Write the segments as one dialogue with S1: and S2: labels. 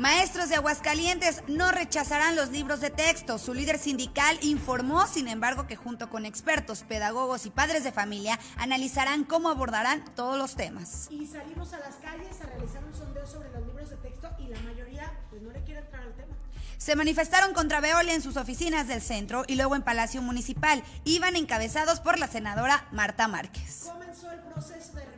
S1: Maestros de Aguascalientes no rechazarán los libros de texto. Su líder sindical informó, sin embargo, que junto con expertos, pedagogos y padres de familia analizarán cómo abordarán todos los temas.
S2: Y salimos a las calles a realizar un sondeo sobre los libros de texto y la mayoría pues no le quiere entrar al tema.
S1: Se manifestaron contra Veolia en sus oficinas del centro y luego en Palacio Municipal. Iban encabezados por la senadora Marta Márquez.
S2: Comenzó el proceso de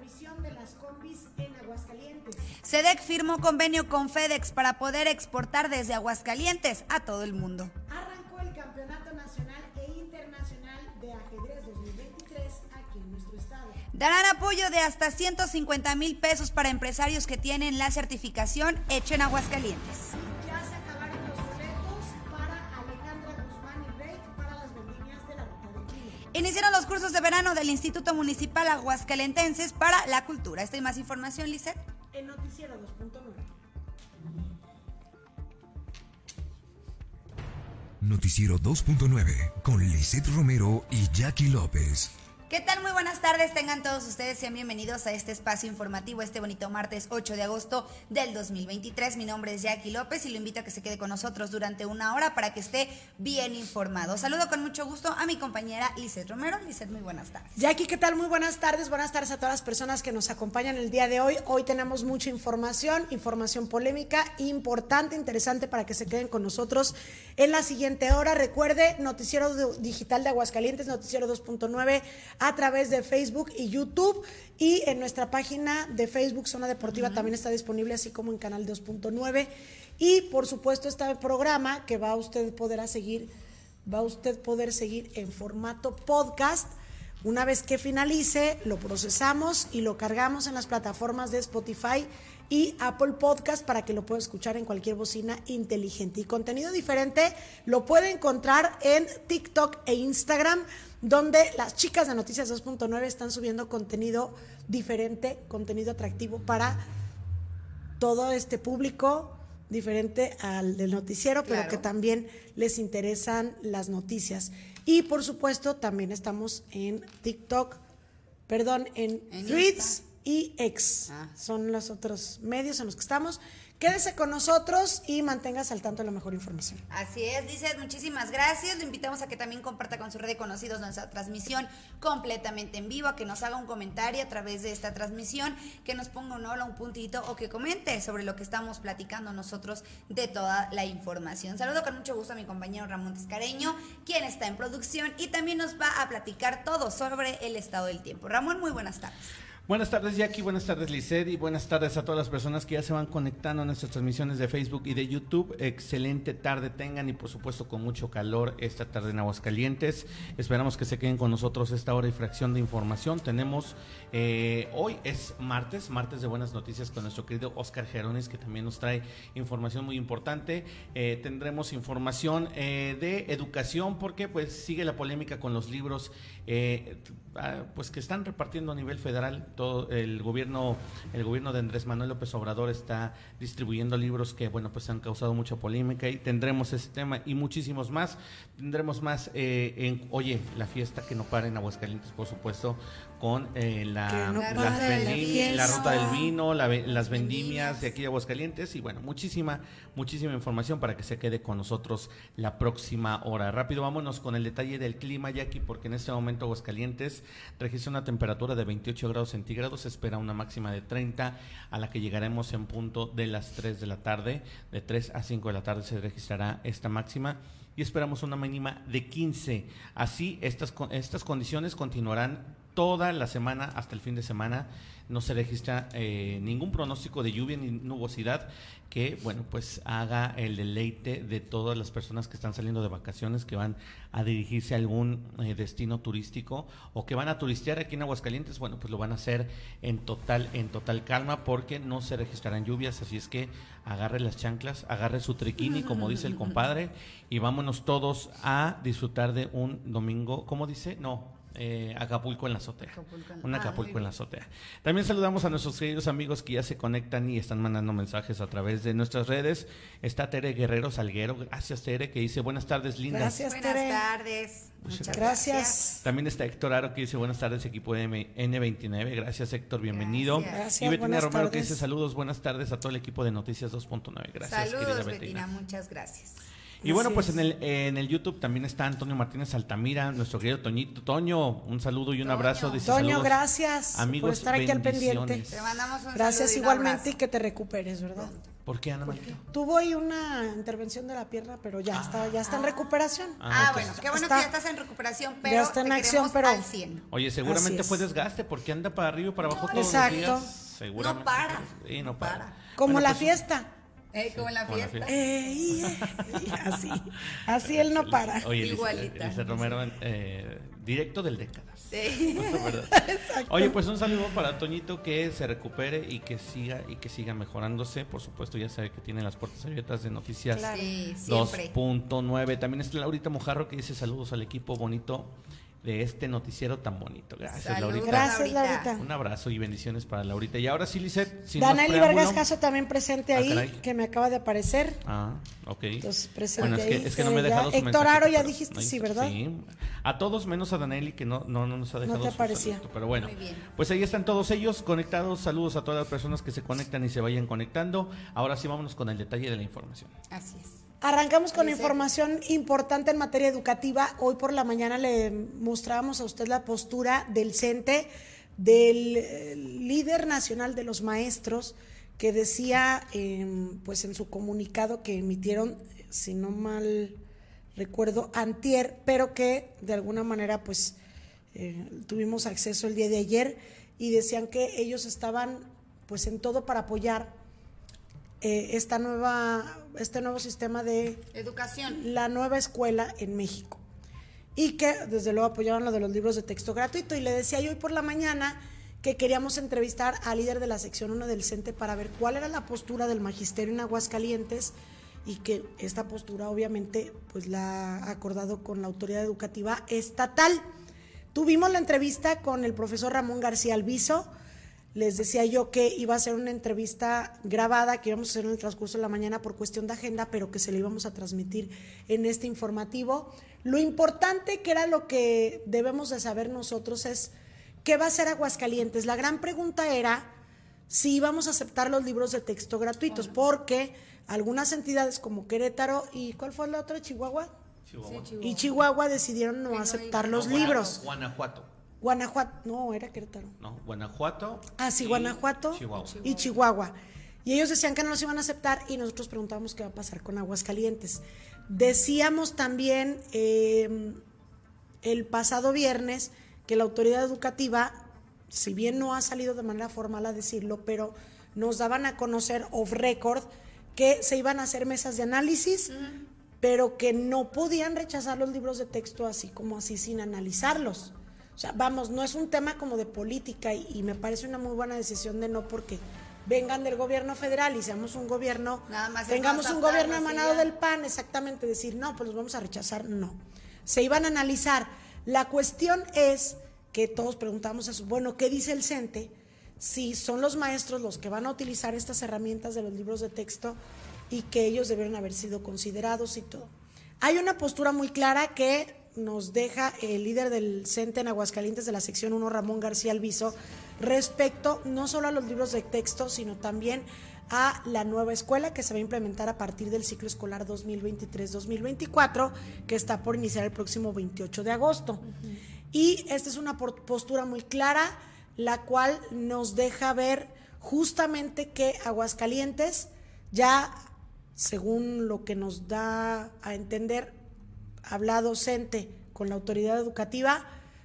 S1: SEDEC firmó convenio con FedEx para poder exportar desde Aguascalientes a todo el mundo.
S2: Arrancó el Campeonato Nacional e Internacional de Ajedrez 2023 aquí en nuestro estado.
S1: Darán apoyo de hasta 150 mil pesos para empresarios que tienen la certificación hecha en Aguascalientes.
S2: Ya se acabaron los boletos para Alejandra Guzmán y Rey para las vendimias de la Ruta del Chile.
S1: Iniciaron los cursos de verano del Instituto Municipal Aguascalentenses para la Cultura. Esta y más información, Lizeth.
S2: En Noticiero 2.9.
S3: Noticiero 2.9 con Lisette Romero y Jackie López.
S1: ¿Qué tal? Muy buenas tardes. Tengan todos ustedes, sean bienvenidos a este espacio informativo, este bonito martes 8 de agosto del 2023. Mi nombre es Jackie López y lo invito a que se quede con nosotros durante una hora para que esté bien informado. Saludo con mucho gusto a mi compañera Lizeth Romero. Lizeth, muy buenas tardes.
S2: Jackie, ¿qué tal? Muy buenas tardes. Buenas tardes a todas las personas que nos acompañan el día de hoy. Hoy tenemos mucha información, información polémica, importante, interesante para que se queden con nosotros en la siguiente hora. Recuerde, Noticiero Digital de Aguascalientes, Noticiero 2.9 a través de Facebook y YouTube. Y en nuestra página de Facebook, Zona Deportiva, también está disponible, así como en Canal 2.9. Y por supuesto, este programa que va a usted poder a seguir, va a usted poder seguir en formato podcast. Una vez que finalice, lo procesamos y lo cargamos en las plataformas de Spotify y Apple Podcast para que lo pueda escuchar en cualquier bocina inteligente. Y contenido diferente lo puede encontrar en TikTok e Instagram, donde las chicas de Noticias 2.9 están subiendo contenido diferente, contenido atractivo para todo este público diferente al del noticiero, pero que también les interesan las noticias. Y por supuesto, también estamos en TikTok, perdón, en,
S1: En
S2: Threads
S1: Insta.
S2: y X.
S1: Ah.
S2: Son los otros medios en los que estamos. Quédese con nosotros y manténgase al tanto de la mejor información.
S1: Así es, dice, muchísimas gracias. Lo invitamos a que también comparta con su red de conocidos nuestra transmisión completamente en vivo, a que nos haga un comentario a través de esta transmisión, que nos ponga un hola, un puntito o que comente sobre lo que estamos platicando nosotros de toda la información. Saludo con mucho gusto a mi compañero Ramón Tiscareño, quien está en producción y también nos va a platicar todo sobre el estado del tiempo. Ramón, muy buenas tardes.
S4: Buenas tardes Jackie, buenas tardes Lisset y buenas tardes a todas las personas que ya se van conectando a nuestras transmisiones de Facebook y de YouTube. Excelente tarde tengan y por supuesto con mucho calor esta tarde en Aguascalientes. Esperamos que se queden con nosotros esta hora y fracción de información. Tenemos, eh, hoy es martes, martes de buenas noticias con nuestro querido Oscar Gerones que también nos trae información muy importante. Eh, tendremos información eh, de educación porque pues sigue la polémica con los libros eh, ah, pues que están repartiendo a nivel federal todo el gobierno el gobierno de Andrés Manuel López Obrador está distribuyendo libros que bueno pues han causado mucha polémica y tendremos ese tema y muchísimos más. Tendremos más eh, en oye la fiesta que no para en Aguascalientes por supuesto con eh, la,
S2: no
S1: la
S4: ruta del vino la las
S1: Vendimias.
S4: de aquí de Aguascalientes. Y bueno muchísima muchísima información para que se quede con nosotros la próxima hora. Rápido vámonos con el detalle del clima Jackie porque en este momento Aguascalientes registra una temperatura de 28 grados centígrados se espera una máxima de 30 a la que llegaremos en punto de las 3 de la tarde. De 3 a 5 de la tarde se registrará esta máxima y esperamos una mínima de 15 así estas estas condiciones continuarán toda la semana hasta el fin de semana no se registra eh, ningún pronóstico de lluvia ni nubosidad que, bueno, pues haga el deleite de todas las personas que están saliendo de vacaciones, que van a dirigirse a algún eh, destino turístico o que van a turistear aquí en Aguascalientes, bueno, pues lo van a hacer en total, en total calma porque no se registrarán lluvias, así es que agarre las chanclas, agarre su triquini, como dice el compadre, y vámonos todos a disfrutar de un domingo, ¿cómo dice? No, eh, Acapulco en la azotea.
S1: Acapulco en-
S4: Un
S1: ah,
S4: Acapulco en la azotea. También saludamos a nuestros queridos amigos que ya se conectan y están mandando mensajes a través de nuestras redes. Está Tere Guerrero Salguero. Gracias, Tere, que dice buenas tardes, lindas.
S2: Gracias.
S1: Buenas
S2: Tere.
S1: tardes. Muchas
S2: Gracias.
S1: gracias.
S4: También está Héctor Aro que dice buenas tardes, equipo de M- N29. Gracias, Héctor, bienvenido.
S1: Gracias.
S2: Gracias,
S4: y Betina
S2: buenas
S4: Romero que dice saludos, buenas tardes a todo el equipo de Noticias 2.9. Gracias,
S1: Saludos,
S4: querida
S1: Betina.
S4: Betina.
S1: Muchas gracias.
S4: Y bueno, pues
S2: es.
S4: en el, en el YouTube también está Antonio Martínez Altamira, nuestro querido Toñito. Toño, un saludo y un
S1: Toño.
S4: abrazo. Dice,
S2: Toño,
S4: saludos,
S2: gracias
S4: amigos,
S2: por estar aquí al pendiente.
S1: Te mandamos un
S2: Gracias
S1: saludo y un
S2: igualmente y que te recuperes, ¿verdad?
S4: ¿Por qué, Ana María?
S2: Tuvo ahí una intervención de la pierna, pero ya está, ya está en recuperación.
S1: Ah,
S4: Ah,
S1: bueno, qué bueno
S2: Está-
S1: que ya estás en recuperación, pero
S2: ya está en
S1: te
S2: acción, pero-
S1: al 100.
S4: Oye, seguramente fue
S2: es.
S4: desgaste porque anda para arriba y para abajo todos
S2: Exacto.
S4: los días. Seguramente.
S1: No para.
S4: Sí, no
S1: No
S4: para.
S1: para.
S2: Como
S4: Bueno,
S2: la
S4: pues,
S2: fiesta.
S1: Eh, como en la
S4: Como la
S1: fiesta.
S4: fiesta.
S2: Ey, ey, así, así él no para.
S4: Oye,
S1: Igualita.
S4: Elise Romero, eh, directo del décadas.
S1: Sí.
S4: ¿Verdad? Oye, pues un saludo para Toñito que se recupere y que siga y que siga mejorándose. Por supuesto, ya sabe que tiene las puertas abiertas de Noticias
S2: Claro.
S1: Sí, siempre.
S4: 2.9. También está Laurita Mojarro que dice saludos al equipo bonito de este noticiero tan bonito. Gracias,
S1: Saludos,
S4: Laurita.
S2: Gracias,
S1: Laurita.
S4: Un abrazo y bendiciones para Laurita. Y ahora sí, preámbulo-
S2: Vargas Caso también presente
S4: Ah,
S2: ahí, que me acaba de aparecer.
S4: Ah, ok.
S2: Entonces, presente
S4: Bueno, es que,
S2: ahí.
S4: es que no me he
S2: Eh,
S4: dejado
S2: ya-
S4: su
S2: Héctor Aro, ya dijiste sí. ¿verdad?
S4: Sí. A todos menos a Danelli que no, no, no nos ha dejado
S2: te
S4: su
S2: aparecía.
S4: Pero bueno,
S1: Muy bien.
S4: pues ahí están todos ellos conectados. Saludos a todas las personas que se conectan y se vayan conectando. Ahora sí vámonos con el detalle de la información.
S1: Así es.
S2: Arrancamos con información importante en materia educativa. Hoy por la mañana le mostrábamos a usted la postura del CENTE, del eh, líder nacional de los maestros, que decía, eh, pues en su comunicado que emitieron, si no mal recuerdo, antier, pero que de alguna manera, pues eh, tuvimos acceso el día de ayer y decían que ellos estaban, pues en todo para apoyar eh, esta nueva, este nuevo sistema de
S1: Educación.
S2: la nueva escuela en México. Y que desde luego apoyaban lo de los libros de texto gratuito. Y le decía yo hoy por la mañana que queríamos entrevistar al líder de la sección 1 del CENTE para ver cuál era la postura del magisterio en Aguascalientes y que esta postura obviamente pues la ha acordado con la autoridad educativa estatal. Tuvimos la entrevista con el profesor Ramón García Alviso. Les decía yo que iba a ser una entrevista grabada que íbamos a hacer en el transcurso de la mañana por cuestión de agenda, pero que se le íbamos a transmitir en este informativo. Lo importante que era lo que debemos de saber nosotros es qué va a hacer Aguascalientes. La gran pregunta era si íbamos a aceptar los libros de texto gratuitos, porque algunas entidades como Querétaro y ¿cuál fue la otra? Chihuahua. Y Chihuahua decidieron no aceptar los libros.
S4: Guanajuato.
S2: Guanajuato, no, era Querétaro.
S4: No, Guanajuato.
S2: Ah, sí,
S4: y
S2: Guanajuato
S4: Chihuahua.
S2: y Chihuahua. Y ellos decían que no los iban a aceptar y nosotros preguntábamos qué va a pasar con Aguascalientes. Decíamos también eh, el pasado viernes que la autoridad educativa, si bien no ha salido de manera formal a decirlo, pero nos daban a conocer off record que se iban a hacer mesas de análisis, pero que no podían rechazar los libros de texto así como así sin analizarlos. O sea, vamos, no es un tema como de política y, y me parece una muy buena decisión de no porque vengan del gobierno federal y seamos un gobierno,
S1: Nada más es
S2: tengamos un gobierno
S1: sí,
S2: emanado del PAN, exactamente, decir, no, pues los vamos a rechazar, no. Se iban a analizar. La cuestión es que todos preguntamos eso, bueno, ¿qué dice el CENTE? Si son los maestros los que van a utilizar estas herramientas de los libros de texto y que ellos debieron haber sido considerados y todo. Hay una postura muy clara que nos deja el líder del CENTE en Aguascalientes de la sección 1, Ramón García Alviso, respecto no solo a los libros de texto, sino también a la nueva escuela que se va a implementar a partir del ciclo escolar 2023-2024, que está por iniciar el próximo 28 de agosto. Y esta es una postura muy clara, la cual nos deja ver justamente que Aguascalientes ya, según lo que nos da a entender, habla docente con la autoridad educativa,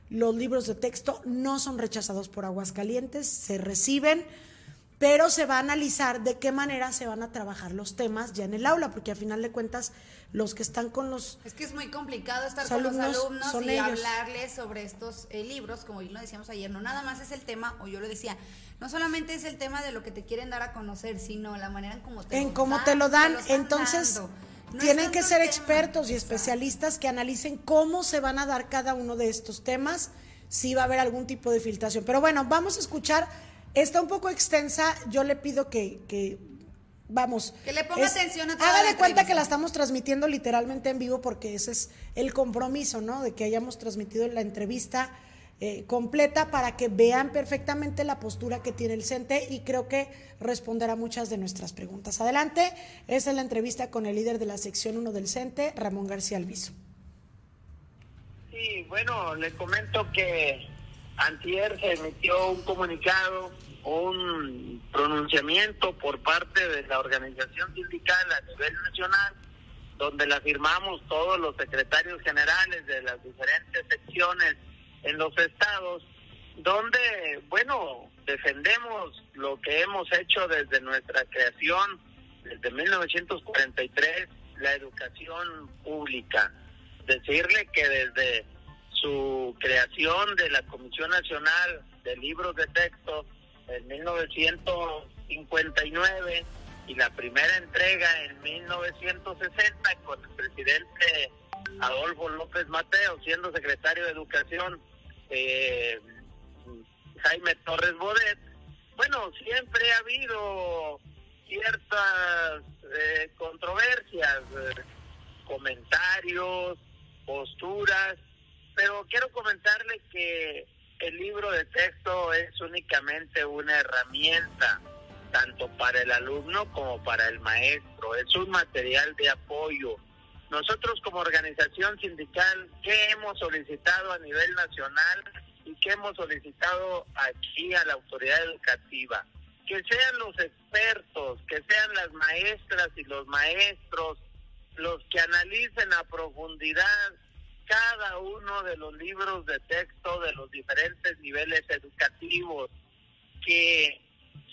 S2: los libros de texto no son rechazados por Aguascalientes, se reciben, pero se va a analizar de qué manera se van a trabajar los temas ya en el aula, porque a final de cuentas los que están con los
S1: Es que es muy complicado estar con los
S2: alumnos
S1: y
S2: ellos.
S1: hablarles sobre estos eh, libros, como lo decíamos ayer, no nada más es el tema, o yo lo decía, no solamente es el tema de lo que te quieren dar a conocer, sino la manera en cómo te
S2: en
S1: lo
S2: cómo
S1: dan,
S2: te lo dan, entonces
S1: dando. No
S2: tienen que ser expertos y especialistas que analicen cómo se van a dar cada uno de estos temas si va a haber algún tipo de filtración. Pero bueno, vamos a escuchar, está un poco extensa, yo le pido que, que vamos.
S1: Que le ponga atención a toda
S2: Haga de cuenta
S1: entrevista.
S2: que la estamos transmitiendo literalmente en vivo porque ese es el compromiso, ¿no? De que hayamos transmitido la entrevista eh, completa para que vean perfectamente la postura que tiene el CENTE y creo que responderá muchas de nuestras preguntas. Adelante, esa es la entrevista con el líder de la sección 1 del CENTE, Ramón García Alviso.
S5: Sí, bueno, le comento que antier se emitió un comunicado, un pronunciamiento por parte de la organización sindical a nivel nacional, donde la firmamos todos los secretarios generales de las diferentes secciones en los estados, donde, bueno, defendemos lo que hemos hecho desde nuestra creación, desde 1943, la educación pública. Decirle que desde su creación de la Comisión Nacional de Libros de Texto en 1959 y la primera entrega en 1960 con el presidente Adolfo López Mateo siendo secretario de Educación eh, Jaime Torres Bodet. Bueno, siempre ha habido ciertas eh, controversias, eh, comentarios, posturas, pero quiero comentarle que el libro de texto es únicamente una herramienta, tanto para el alumno como para el maestro, es un material de apoyo. Nosotros como organización sindical, ¿qué hemos solicitado a nivel nacional y qué hemos solicitado aquí a la autoridad educativa? Que sean los expertos, que sean las maestras y los maestros los que analicen a profundidad cada uno de los libros de texto de los diferentes niveles educativos, que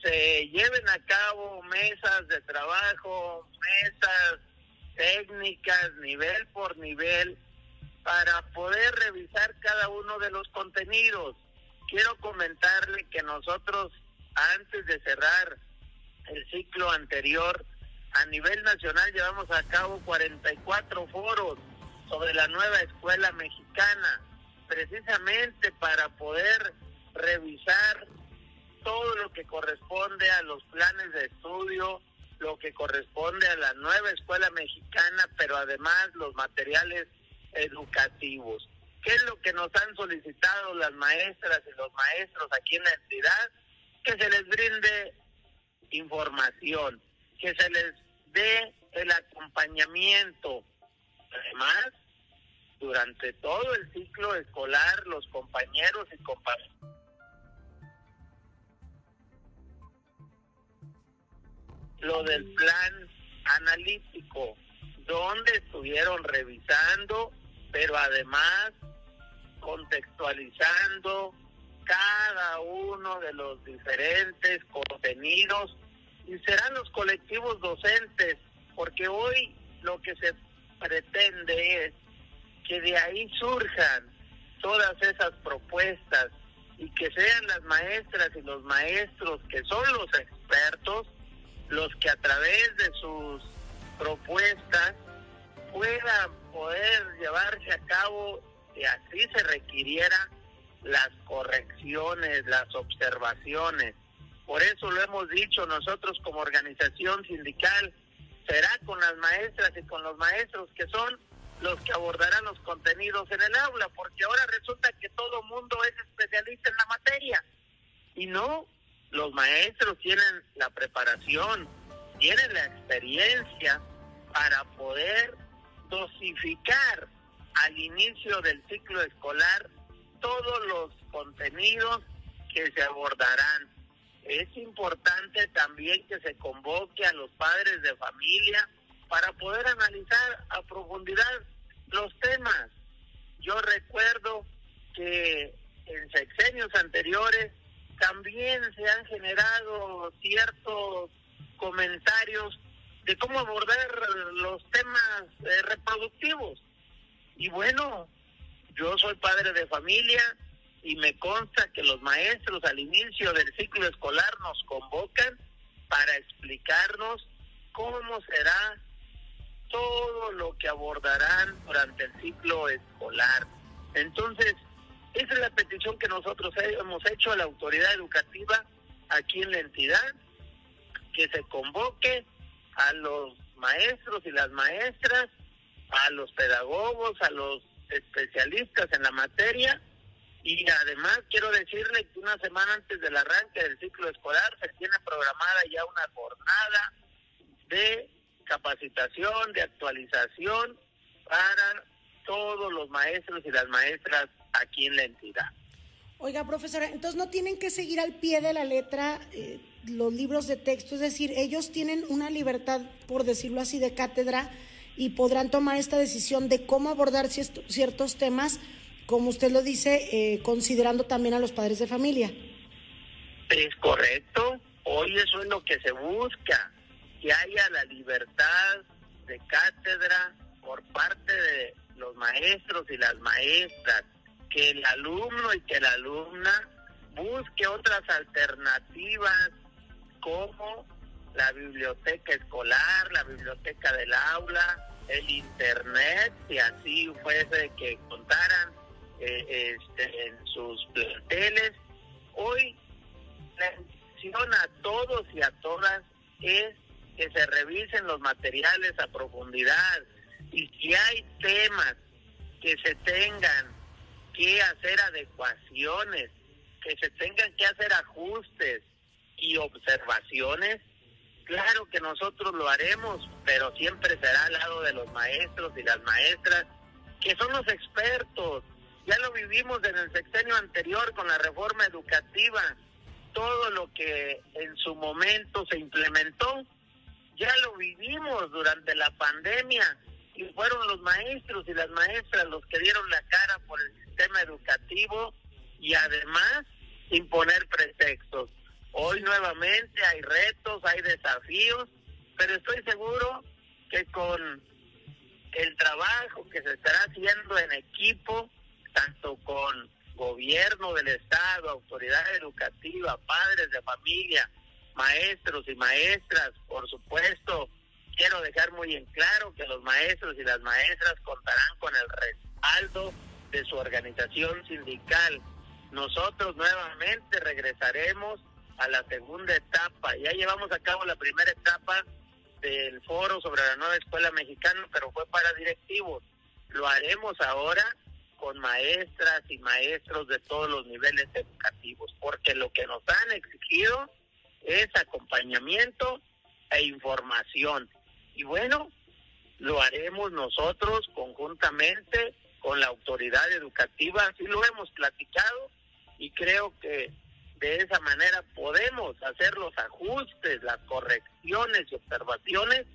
S5: se lleven a cabo mesas de trabajo, mesas técnicas, nivel por nivel, para poder revisar cada uno de los contenidos. Quiero comentarle que nosotros, antes de cerrar el ciclo anterior, a nivel nacional llevamos a cabo 44 foros sobre la nueva escuela mexicana, precisamente para poder revisar todo lo que corresponde a los planes de estudio, lo que corresponde a la nueva escuela mexicana, pero además los materiales educativos. ¿Qué es lo que nos han solicitado las maestras y los maestros aquí en la entidad? Que se les brinde información, que se les dé el acompañamiento. Además, durante todo el ciclo escolar, los compañeros y compañeras lo del plan analítico, donde estuvieron revisando, pero además contextualizando cada uno de los diferentes contenidos. Y serán los colectivos docentes, porque hoy lo que se pretende es que de ahí surjan todas esas propuestas y que sean las maestras y los maestros que son los expertos los que a través de sus propuestas puedan poder llevarse a cabo y así se requiriera las correcciones, las observaciones. Por eso lo hemos dicho nosotros como organización sindical, será con las maestras y con los maestros que son los que abordarán los contenidos en el aula, porque ahora resulta que todo mundo es especialista en la materia. Y no, los maestros tienen la preparación, tienen la experiencia para poder dosificar al inicio del ciclo escolar todos los contenidos que se abordarán. Es importante también que se convoque a los padres de familia para poder analizar a profundidad los temas. Yo recuerdo que en sexenios anteriores también se han generado ciertos comentarios de cómo abordar los temas eh, reproductivos. Y bueno, yo soy padre de familia y me consta que los maestros al inicio del ciclo escolar nos convocan para explicarnos cómo será todo lo que abordarán durante el ciclo escolar. Entonces, Esa es la petición que nosotros hemos hecho a la autoridad educativa aquí en la entidad, que se convoque a los maestros y las maestras, a los pedagogos, a los especialistas en la materia. Y además quiero decirle que una semana antes del arranque del ciclo escolar se tiene programada ya una jornada de capacitación, de actualización para todos los maestros y las maestras aquí en la entidad.
S2: Oiga, profesora, entonces no tienen que seguir al pie de la letra eh, los libros de texto, es decir, ellos tienen una libertad, por decirlo así, de cátedra y podrán tomar esta decisión de cómo abordar ciertos temas, como usted lo dice, eh, considerando también a los padres de familia.
S5: Es correcto, hoy eso es lo que se busca, que haya la libertad de cátedra por parte de los maestros y las maestras, que el alumno y que la alumna busque otras alternativas como la biblioteca escolar, la biblioteca del aula, el internet, si así fuese que contaran eh, este, en sus planteles. Hoy la intención a todos y a todas es que se revisen los materiales a profundidad y si hay temas que se tengan que hacer adecuaciones, que se tengan que hacer ajustes y observaciones, claro que nosotros lo haremos, pero siempre será al lado de los maestros y las maestras, que son los expertos. Ya lo vivimos en el sexenio anterior con la reforma educativa. Todo lo que en su momento se implementó, ya lo vivimos durante la pandemia y fueron los maestros y las maestras los que dieron la cara por el sistema educativo y además imponer pretextos. Hoy nuevamente hay retos, hay desafíos, pero estoy seguro que con el trabajo que se estará haciendo en equipo, tanto con gobierno del Estado, autoridad educativa, padres de familia, maestros y maestras, por supuesto, quiero dejar muy en claro que los maestros y las maestras contarán con el respaldo de su organización sindical. Nosotros nuevamente regresaremos a la segunda etapa. Ya llevamos a cabo la primera etapa del foro sobre la nueva escuela mexicana, pero fue para directivos. Lo haremos ahora con maestras y maestros de todos los niveles educativos, porque lo que nos han exigido es acompañamiento e información. Y bueno, lo haremos nosotros conjuntamente con la autoridad educativa, así lo hemos platicado y creo que de esa manera podemos hacer los ajustes, las correcciones y observaciones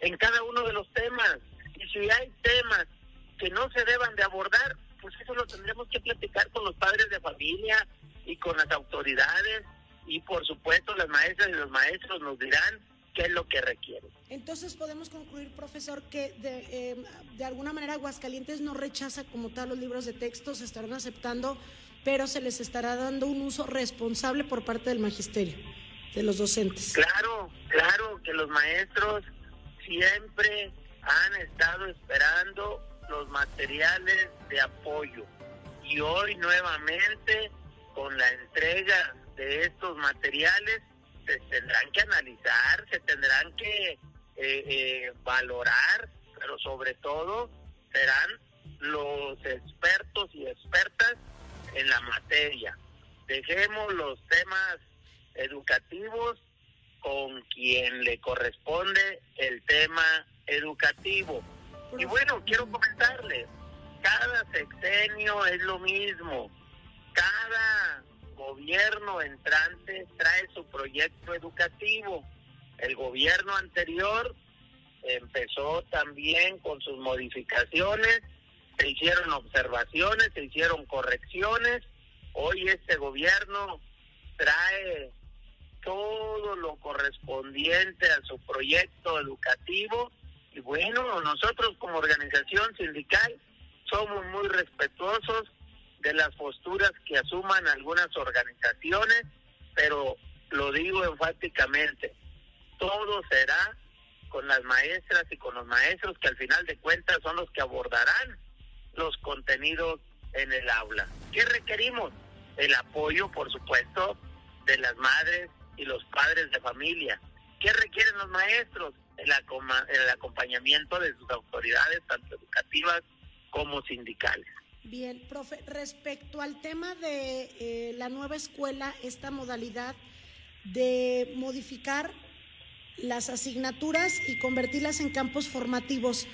S5: en cada uno de los temas. Y si hay temas que no se deban de abordar, pues eso lo tendremos que platicar con los padres de familia y con las autoridades y por supuesto las maestras y los maestros nos dirán qué es lo que requiere.
S2: Entonces podemos concluir, profesor, que de, eh, de alguna manera Aguascalientes no rechaza como tal los libros de texto, se estarán aceptando, pero se les estará dando un uso responsable por parte del magisterio, de los docentes.
S5: Claro, claro que los maestros siempre han estado esperando los materiales de apoyo y hoy nuevamente con la entrega de estos materiales se tendrán que analizar, se tendrán que eh, eh, valorar, pero sobre todo serán los expertos y expertas en la materia. Dejemos los temas educativos con quien le corresponde el tema educativo. Y bueno, quiero comentarles, cada sexenio es lo mismo, cada gobierno entrante trae su proyecto educativo. El gobierno anterior empezó también con sus modificaciones, se hicieron observaciones, se hicieron correcciones. Hoy este gobierno trae todo lo correspondiente a su proyecto educativo y bueno, nosotros como organización sindical somos muy respetuosos de las posturas que asuman algunas organizaciones, pero lo digo enfáticamente, todo será con las maestras y con los maestros que al final de cuentas son los que abordarán los contenidos en el aula. ¿Qué requerimos? El apoyo, por supuesto, de las madres y los padres de familia. ¿Qué requieren los maestros? El, el acompañamiento de sus autoridades, tanto educativas como sindicales.
S2: Bien, profe, respecto al tema de eh, la nueva escuela, esta modalidad de modificar las asignaturas y convertirlas en campos formativos.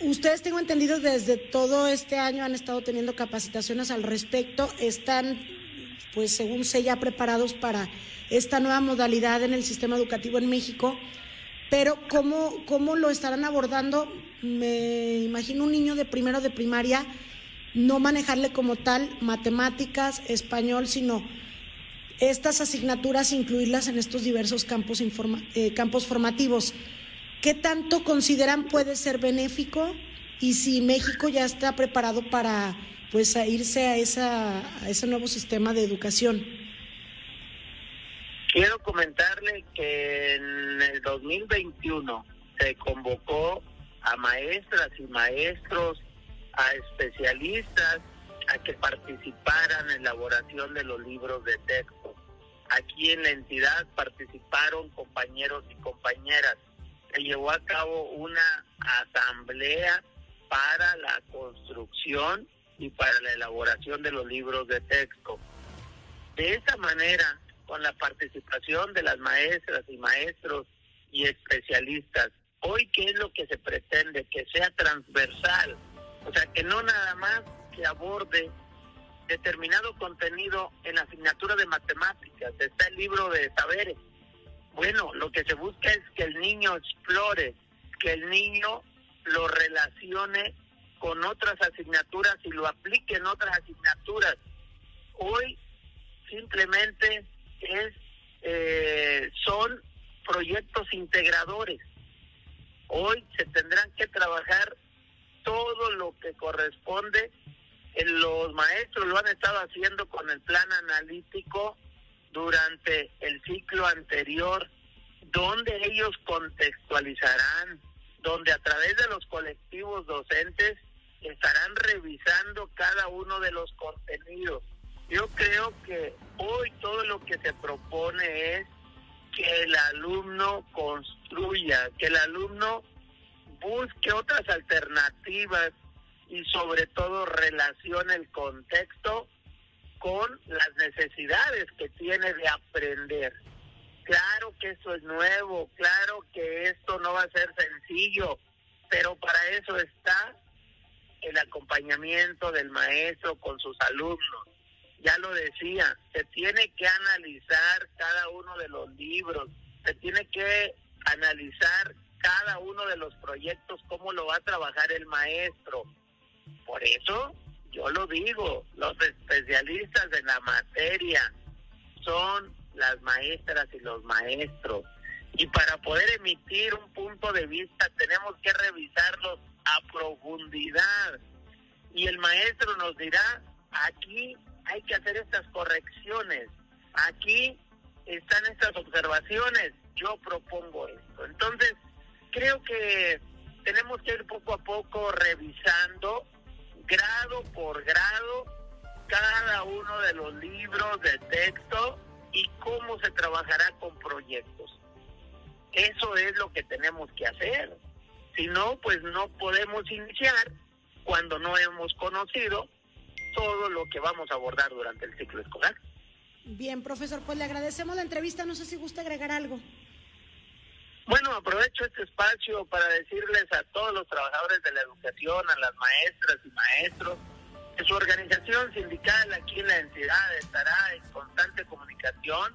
S2: Ustedes tengo entendido desde todo este año han estado teniendo capacitaciones al respecto, están pues según sé ya preparados para esta nueva modalidad en el sistema educativo en México, pero ¿cómo, cómo lo estarán abordando? Me imagino un niño de primero de primaria no manejarle como tal matemáticas, español, sino estas asignaturas incluirlas en estos diversos campos, eh, campos formativos. ¿Qué tanto consideran puede ser benéfico y si México ya está preparado para pues irse a, esa, a ese nuevo sistema de educación?
S5: Quiero comentarle que en el 2021 se convocó a maestras y maestros a especialistas a que participaran en la elaboración de los libros de texto. Aquí en la entidad participaron compañeros y compañeras. Se llevó a cabo una asamblea para la construcción y para la elaboración de los libros de texto. De esa manera, con la participación de las maestras y maestros y especialistas, hoy qué es lo que se pretende, que sea transversal, o sea, que no nada más se aborde determinado contenido en la asignatura de matemáticas, está el libro de saberes. Bueno, lo que se busca es que el niño explore, que el niño lo relacione con otras asignaturas y lo aplique en otras asignaturas. Hoy simplemente es eh, son proyectos integradores. Hoy se tendrán que trabajar todo lo que corresponde. Los maestros lo han estado haciendo con el plan analítico durante el ciclo anterior, donde ellos contextualizarán, donde a través de los colectivos docentes estarán revisando cada uno de los contenidos. Yo creo que hoy todo lo que se propone es que el alumno construya, que el alumno busque otras alternativas y sobre todo relacione el contexto con las necesidades que tiene de aprender. Claro que esto es nuevo, claro que esto no va a ser sencillo, pero para eso está el acompañamiento del maestro con sus alumnos. Ya lo decía, se tiene que analizar cada uno de los libros, se tiene que analizar cada uno de los proyectos, cómo lo va a trabajar el maestro. Por eso, yo lo digo, los especialistas en la materia son las maestras y los maestros. Y para poder emitir un punto de vista tenemos que revisarlos a profundidad. Y el maestro nos dirá, aquí hay que hacer estas correcciones, aquí están estas observaciones, yo propongo esto. Entonces, creo que tenemos que ir poco a poco revisando grado por grado cada uno de los libros de texto y cómo se trabajará con proyectos. Eso es lo que tenemos que hacer. Si no, pues no podemos iniciar cuando no hemos conocido todo lo que vamos a abordar durante el ciclo escolar.
S2: Bien, profesor, pues le agradecemos la entrevista. No sé si gusta agregar algo.
S5: Bueno, aprovecho este espacio para decirles a todos los trabajadores de la educación, a las maestras y maestros, que su organización sindical aquí en la entidad estará en constante comunicación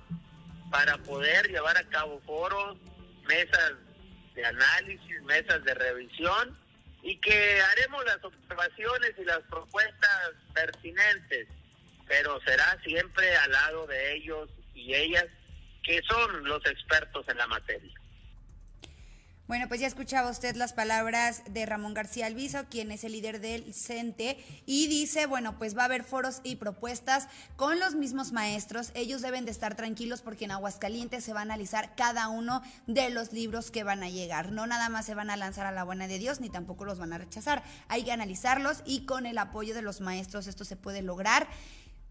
S5: para poder llevar a cabo foros, mesas de análisis, mesas de revisión y que haremos las observaciones y las propuestas pertinentes, pero será siempre al lado de ellos y ellas que son los expertos en la materia.
S1: Bueno, pues ya escuchaba usted las palabras de Ramón García Alviso, quien es el líder del CENTE, y dice, bueno, pues va a haber foros y propuestas con los mismos maestros. Ellos deben de estar tranquilos porque en Aguascalientes se va a analizar cada uno de los libros que van a llegar. No nada más se van a lanzar a la buena de Dios, ni tampoco los van a rechazar. Hay que analizarlos y con el apoyo de los maestros esto se puede lograr.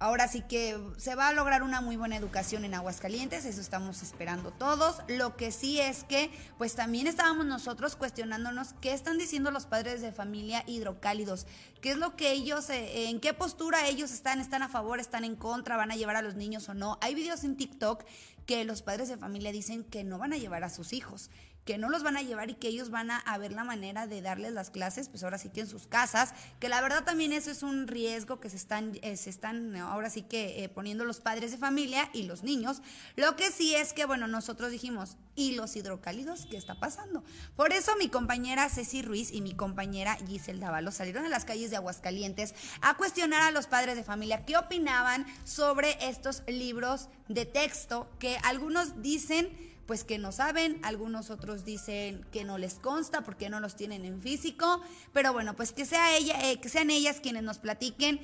S1: Ahora sí que se va a lograr una muy buena educación en Aguascalientes, eso estamos esperando todos. Lo que sí es que, pues también estábamos nosotros cuestionándonos qué están diciendo los padres de familia hidrocálidos, qué es lo que ellos, eh, en qué postura ellos están, están a favor, están en contra, van a llevar a los niños o no. Hay videos en TikTok que los padres de familia dicen que no van a llevar a sus hijos que no los van a llevar y que ellos van a, ver la manera de darles las clases, pues ahora sí que en sus casas, que la verdad también eso es un riesgo que se están, eh, se están ahora sí que eh, poniendo los padres de familia y los niños. Lo que sí es que, bueno, nosotros dijimos, ¿y los hidrocálidos qué está pasando? Por eso mi compañera Ceci Ruiz y mi compañera Giselle Dávalos salieron a las calles de Aguascalientes a cuestionar a los padres de familia qué opinaban sobre estos libros de texto que algunos dicen pues que no saben, algunos otros dicen que no les consta porque no los tienen en físico, pero bueno, pues que sea ella, eh, que sean ellas quienes nos platiquen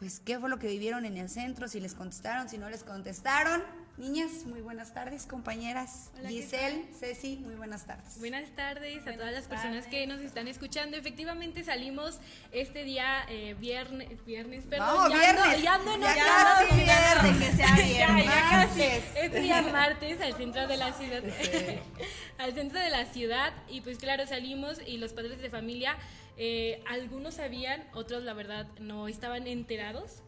S1: pues qué fue lo que vivieron en el centro, si les contestaron, si no les contestaron. Niñas, muy buenas tardes, compañeras. Giselle, Ceci, muy buenas tardes.
S6: Buenas tardes a todas las personas que nos están escuchando. Efectivamente salimos este día eh, viernes, viernes, perdón,
S1: no, viernes.
S6: ya ando,
S1: ya, casi viernes, que sea viernes.
S6: ya, casi. Este día martes al centro de la ciudad, al centro de la ciudad y pues claro salimos y los padres de familia eh, algunos sabían, otros la verdad no estaban enterados.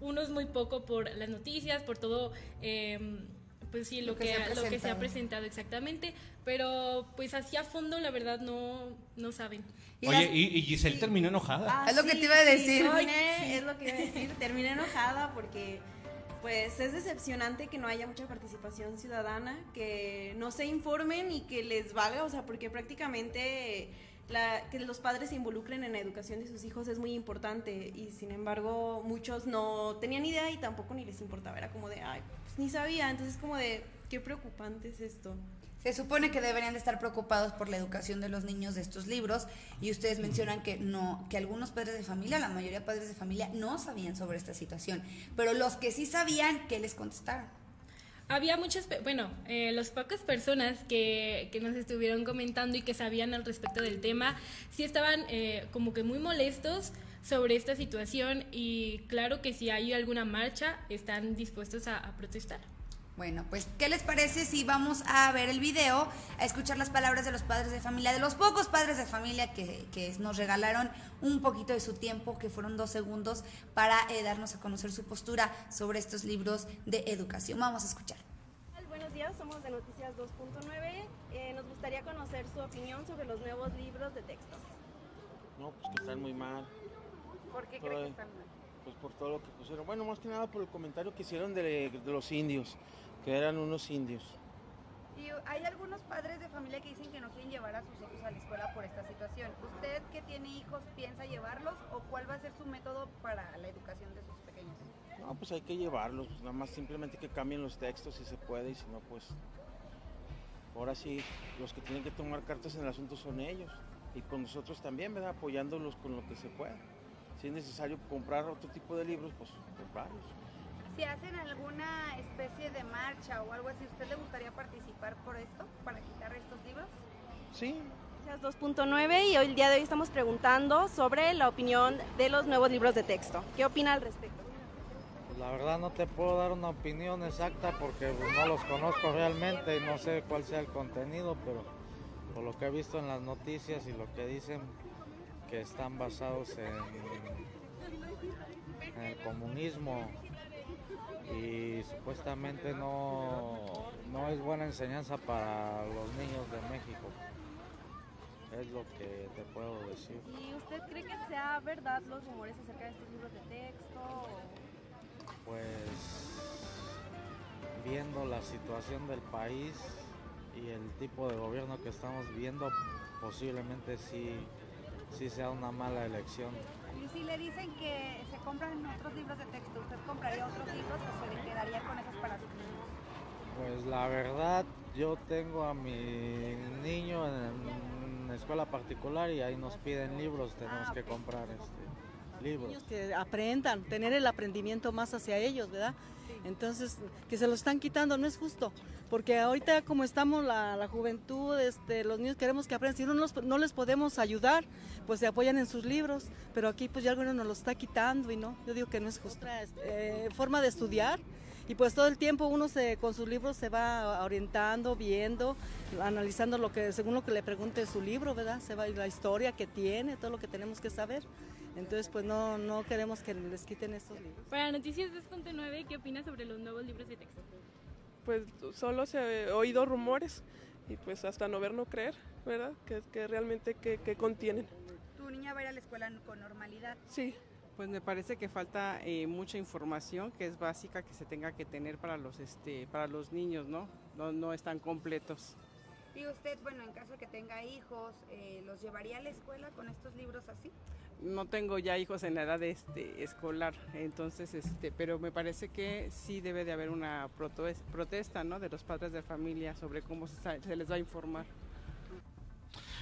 S6: Unos muy poco por las noticias, por todo, em, pues sí, lo, que, lo que se ha presentado exactamente. Pero pues así a fondo la verdad no, no saben.
S4: Oye, y, Giselle terminó enojada.
S1: Ah, es lo que te iba a decir.
S7: es lo que iba a decir. Terminé enojada porque pues es decepcionante que no haya mucha participación ciudadana, que no se informen y que les valga, o sea, porque prácticamente que los padres se involucren en la educación de sus hijos es muy importante y sin embargo muchos no tenían idea y tampoco ni les importaba, era como de, ay, pues ni sabía, entonces como de, qué preocupante es esto.
S1: Se supone que deberían de estar preocupados por la educación de los niños de estos libros y ustedes mencionan que no, que algunos padres de familia, la mayoría de padres de familia no sabían sobre esta situación, pero los que sí sabían, ¿qué les contestaron?
S6: Había muchas, bueno, eh, las pocas personas que, que, nos estuvieron comentando y que sabían al respecto del tema, sí estaban eh, como que muy molestos sobre esta situación y claro que si hay alguna marcha están dispuestos a protestar.
S1: Bueno, pues, ¿qué les parece si vamos a ver el video, a escuchar las palabras de los padres de familia, de los pocos padres de familia que, nos regalaron un poquito de su tiempo, que fueron dos segundos, para eh, darnos a conocer su postura sobre estos libros de educación? Vamos a escuchar.
S8: Buenos días, somos de Noticias 2.9. Eh, nos gustaría conocer su opinión sobre los nuevos libros de texto.
S9: No, pues que están muy mal.
S8: ¿Por qué creen que están mal?
S9: Pues por todo lo que pusieron. Bueno, más que nada por el comentario que hicieron de los indios que eran unos indios.
S8: Y hay algunos padres de familia que dicen que no quieren llevar a sus hijos a la escuela por esta situación. ¿Usted que tiene hijos piensa llevarlos o cuál va a ser su método para la educación de sus pequeños?
S9: No, pues hay que llevarlos, nada más simplemente que cambien los textos si se puede y si no, pues ahora sí, los que tienen que tomar cartas en el asunto son ellos y con nosotros también, ¿verdad? Apoyándolos con lo que se pueda. Si es necesario comprar otro tipo de libros, pues comprarlos
S8: si hacen alguna especie de marcha o algo así, ¿usted le gustaría participar por esto, para quitar estos libros?
S9: Sí.
S8: 2.9 y hoy el día de hoy estamos preguntando sobre la opinión de los nuevos libros de texto. ¿Qué opina al respecto?
S10: Pues la verdad no te puedo dar una opinión exacta porque no los conozco realmente y no sé cuál sea el contenido, pero por lo que he visto en las noticias y lo que dicen que están basados en, en el comunismo y supuestamente no, no es buena enseñanza para los niños de México. Es lo que te puedo decir.
S8: ¿Y usted cree que sea verdad los rumores acerca de estos libros de texto?
S10: Pues viendo la situación del país y el tipo de gobierno que estamos viendo, posiblemente sí, sí sea una mala elección.
S8: Y si le dicen que se compran otros libros de ¿usted compraría otros libros o se le quedaría con esos para sus niños?
S10: Pues la verdad, yo tengo a mi niño en, en escuela particular y ahí nos piden libros, tenemos que comprar este, libros.
S11: niños que aprendan, tener el aprendimiento más hacia ellos, ¿verdad? Entonces, que se lo están quitando, no es justo, porque ahorita como estamos la, la juventud, este, los niños queremos que aprendan, si no, nos- no les podemos ayudar, pues se apoyan en sus libros, pero aquí pues ya algo nos lo está quitando y no, yo digo que no es justo. Otra eh, forma de estudiar y pues todo el tiempo uno se, con sus libros se va orientando, viendo, analizando lo que, según lo que le pregunte su libro, ¿verdad? Se va la historia que tiene, todo lo que tenemos que saber. Entonces, pues no, no queremos que les quiten estos libros.
S6: Para Noticias 2.9, ¿qué opinas sobre los nuevos libros de texto?
S12: pues solo se he oído rumores y pues hasta no ver no creer, ¿verdad? Que, que realmente que, que contienen.
S8: ¿Tu niña va a ir a la escuela con normalidad?
S12: Sí.
S13: Pues me parece que falta eh, mucha información que es básica que se tenga que tener para los este para los niños, ¿no? No, no están completos.
S8: Y usted, bueno, en caso de que tenga hijos, eh, ¿los llevaría a la escuela con estos libros así?
S13: No tengo ya hijos en la edad este, escolar, entonces este, pero me parece que sí debe de haber una protes- protesta, ¿no? De los padres de familia sobre cómo se les va a informar.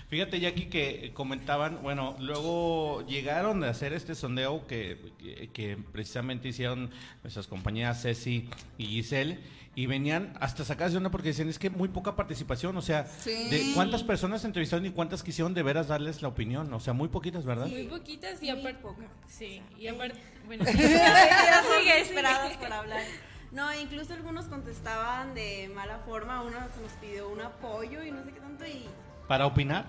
S4: Fíjate, Jackie, que comentaban, bueno, luego llegaron a hacer este sondeo que, que, que precisamente hicieron nuestras compañeras Ceci y Giselle, y venían hasta sacadas de onda porque decían, es que muy poca participación, o sea,
S6: Sí.
S4: de cuántas personas entrevistaron y cuántas quisieron de veras darles la opinión, o sea, muy poquitas, ¿verdad?
S6: Muy poquitas y aparte. Sí, y aparte. Bueno,
S7: Ya
S6: sigue, sigue.
S7: esperadas por hablar. No, incluso algunos contestaban de mala forma, uno nos pidió un apoyo y no sé qué tanto y
S4: ¿Para opinar?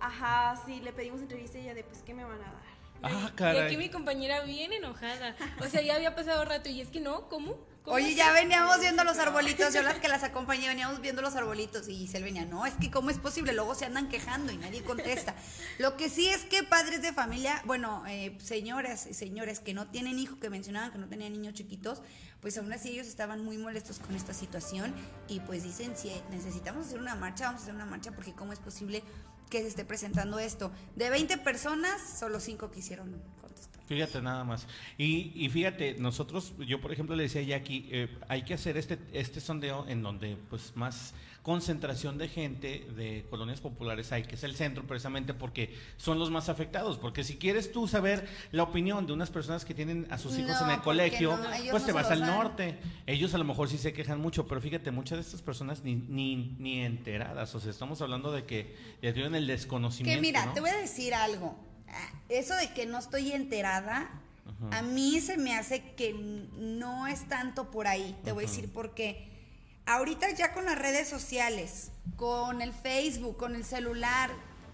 S7: ajá, sí, le pedimos entrevista y ella de pues qué me van a dar.
S4: Ah,
S6: Y
S4: caray.
S6: aquí mi compañera bien enojada. O sea, ya había pasado rato y es que no, ¿cómo? ¿Cómo
S1: Oye, ya veníamos viendo los arbolitos, yo las que las acompañé veníamos viendo los arbolitos y Giselle venía, no, es que cómo es posible, luego se andan quejando y nadie contesta. Lo que sí es que padres de familia, bueno, eh, señoras y señores que no tienen hijos, que mencionaban que no tenían niños chiquitos, pues aún así ellos estaban muy molestos con esta situación y pues dicen, si necesitamos hacer una marcha, vamos a hacer una marcha porque cómo es posible que se esté presentando esto. De 20 personas, solo 5 quisieron contestar.
S4: Fíjate nada más. Y, y fíjate, nosotros, yo por ejemplo le decía a Jackie, eh, hay que hacer este, este sondeo en donde pues más concentración de gente de colonias populares hay, que es el centro precisamente porque son los más afectados. Porque si quieres tú saber la opinión de unas personas que tienen a sus hijos
S1: No,
S4: en el colegio,
S1: no,
S4: pues
S1: no
S4: te vas al norte. Ellos a lo mejor sí se quejan mucho, pero fíjate, muchas de estas personas ni, ni, ni enteradas. O sea, estamos hablando de que ya tienen el desconocimiento.
S1: Que mira, te voy a decir algo. Eso de que no estoy enterada,
S4: Ajá.
S1: a mí se me hace que no es tanto por ahí. Te voy a decir por qué. Ahorita ya con las redes sociales, con el Facebook, con el celular,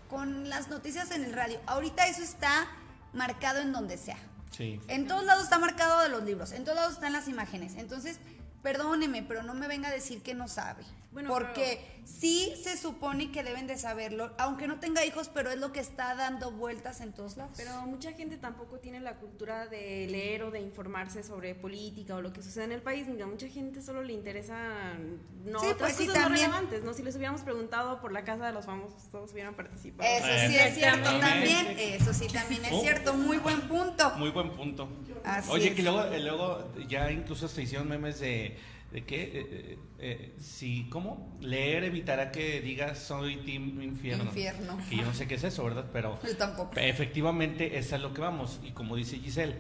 S1: con las noticias en el radio, ahorita eso está marcado en donde sea.
S4: Sí.
S1: En todos lados está marcado de los libros, en todos lados están las imágenes. Entonces, perdóneme, pero no me venga a decir que no sabe.
S7: Bueno,
S1: porque sí se supone que deben de saberlo, aunque no tenga hijos, pero es lo que está dando vueltas en todos lados.
S7: Pero mucha gente tampoco tiene la cultura de leer o de informarse sobre política o lo que sucede en el país. Mira, mucha gente solo le interesan no,
S1: Sí,
S7: otras
S1: pues sí,
S7: cosas no
S1: también.
S7: relevantes, ¿no? Si les hubiéramos preguntado por la casa de los famosos, todos hubieran participado.
S1: Eso sí es cierto también, eso sí también es
S4: Oh.
S1: cierto, muy buen punto.
S4: Muy buen punto.
S1: Así
S4: Oye,
S1: es.
S4: que luego, luego ya incluso se hicieron memes de, de que, eh, eh, eh, si, ¿cómo? Leer evitará que digas soy team infierno.
S1: Infierno.
S4: Que yo no sé qué es eso, ¿verdad? Pero
S1: Yo tampoco.
S4: efectivamente es a lo que vamos. Y como dice Giselle,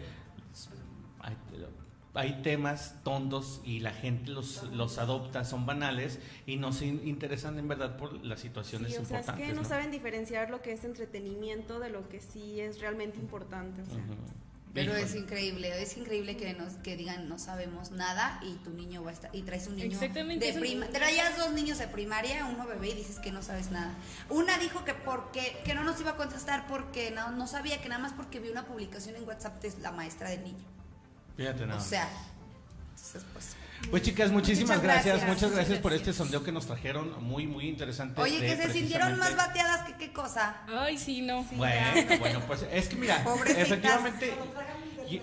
S4: hay, hay temas tontos y la gente los, los adopta, son banales y no se in- interesan en verdad por las situaciones
S7: Sí, o sea, es
S4: importantes.
S7: que no,
S4: ¿no?
S7: saben diferenciar lo que es entretenimiento de lo que sí es realmente importante. O sea.
S1: Pero
S4: Híjole.
S1: es increíble, es increíble que nos que digan no sabemos nada y tu niño va a estar y traes un niño de prima, traías dos niños de primaria, uno bebé y dices que no sabes nada. Una dijo que porque que no nos iba a contestar porque no, no sabía que nada más porque vio una publicación en WhatsApp de la maestra del niño.
S4: Fíjate nada.
S1: O sea, entonces, pues
S4: Pues chicas, muchísimas
S1: Muchas
S4: gracias,
S1: gracias.
S4: muchas gracias por este sondeo que nos trajeron, muy, muy interesante.
S1: Oye,
S4: de
S1: que se sintieron más bateadas que qué cosa.
S6: Ay, sí, no.
S4: Bueno, bueno, pues es que mira,
S1: Pobrecitas.
S4: efectivamente, y,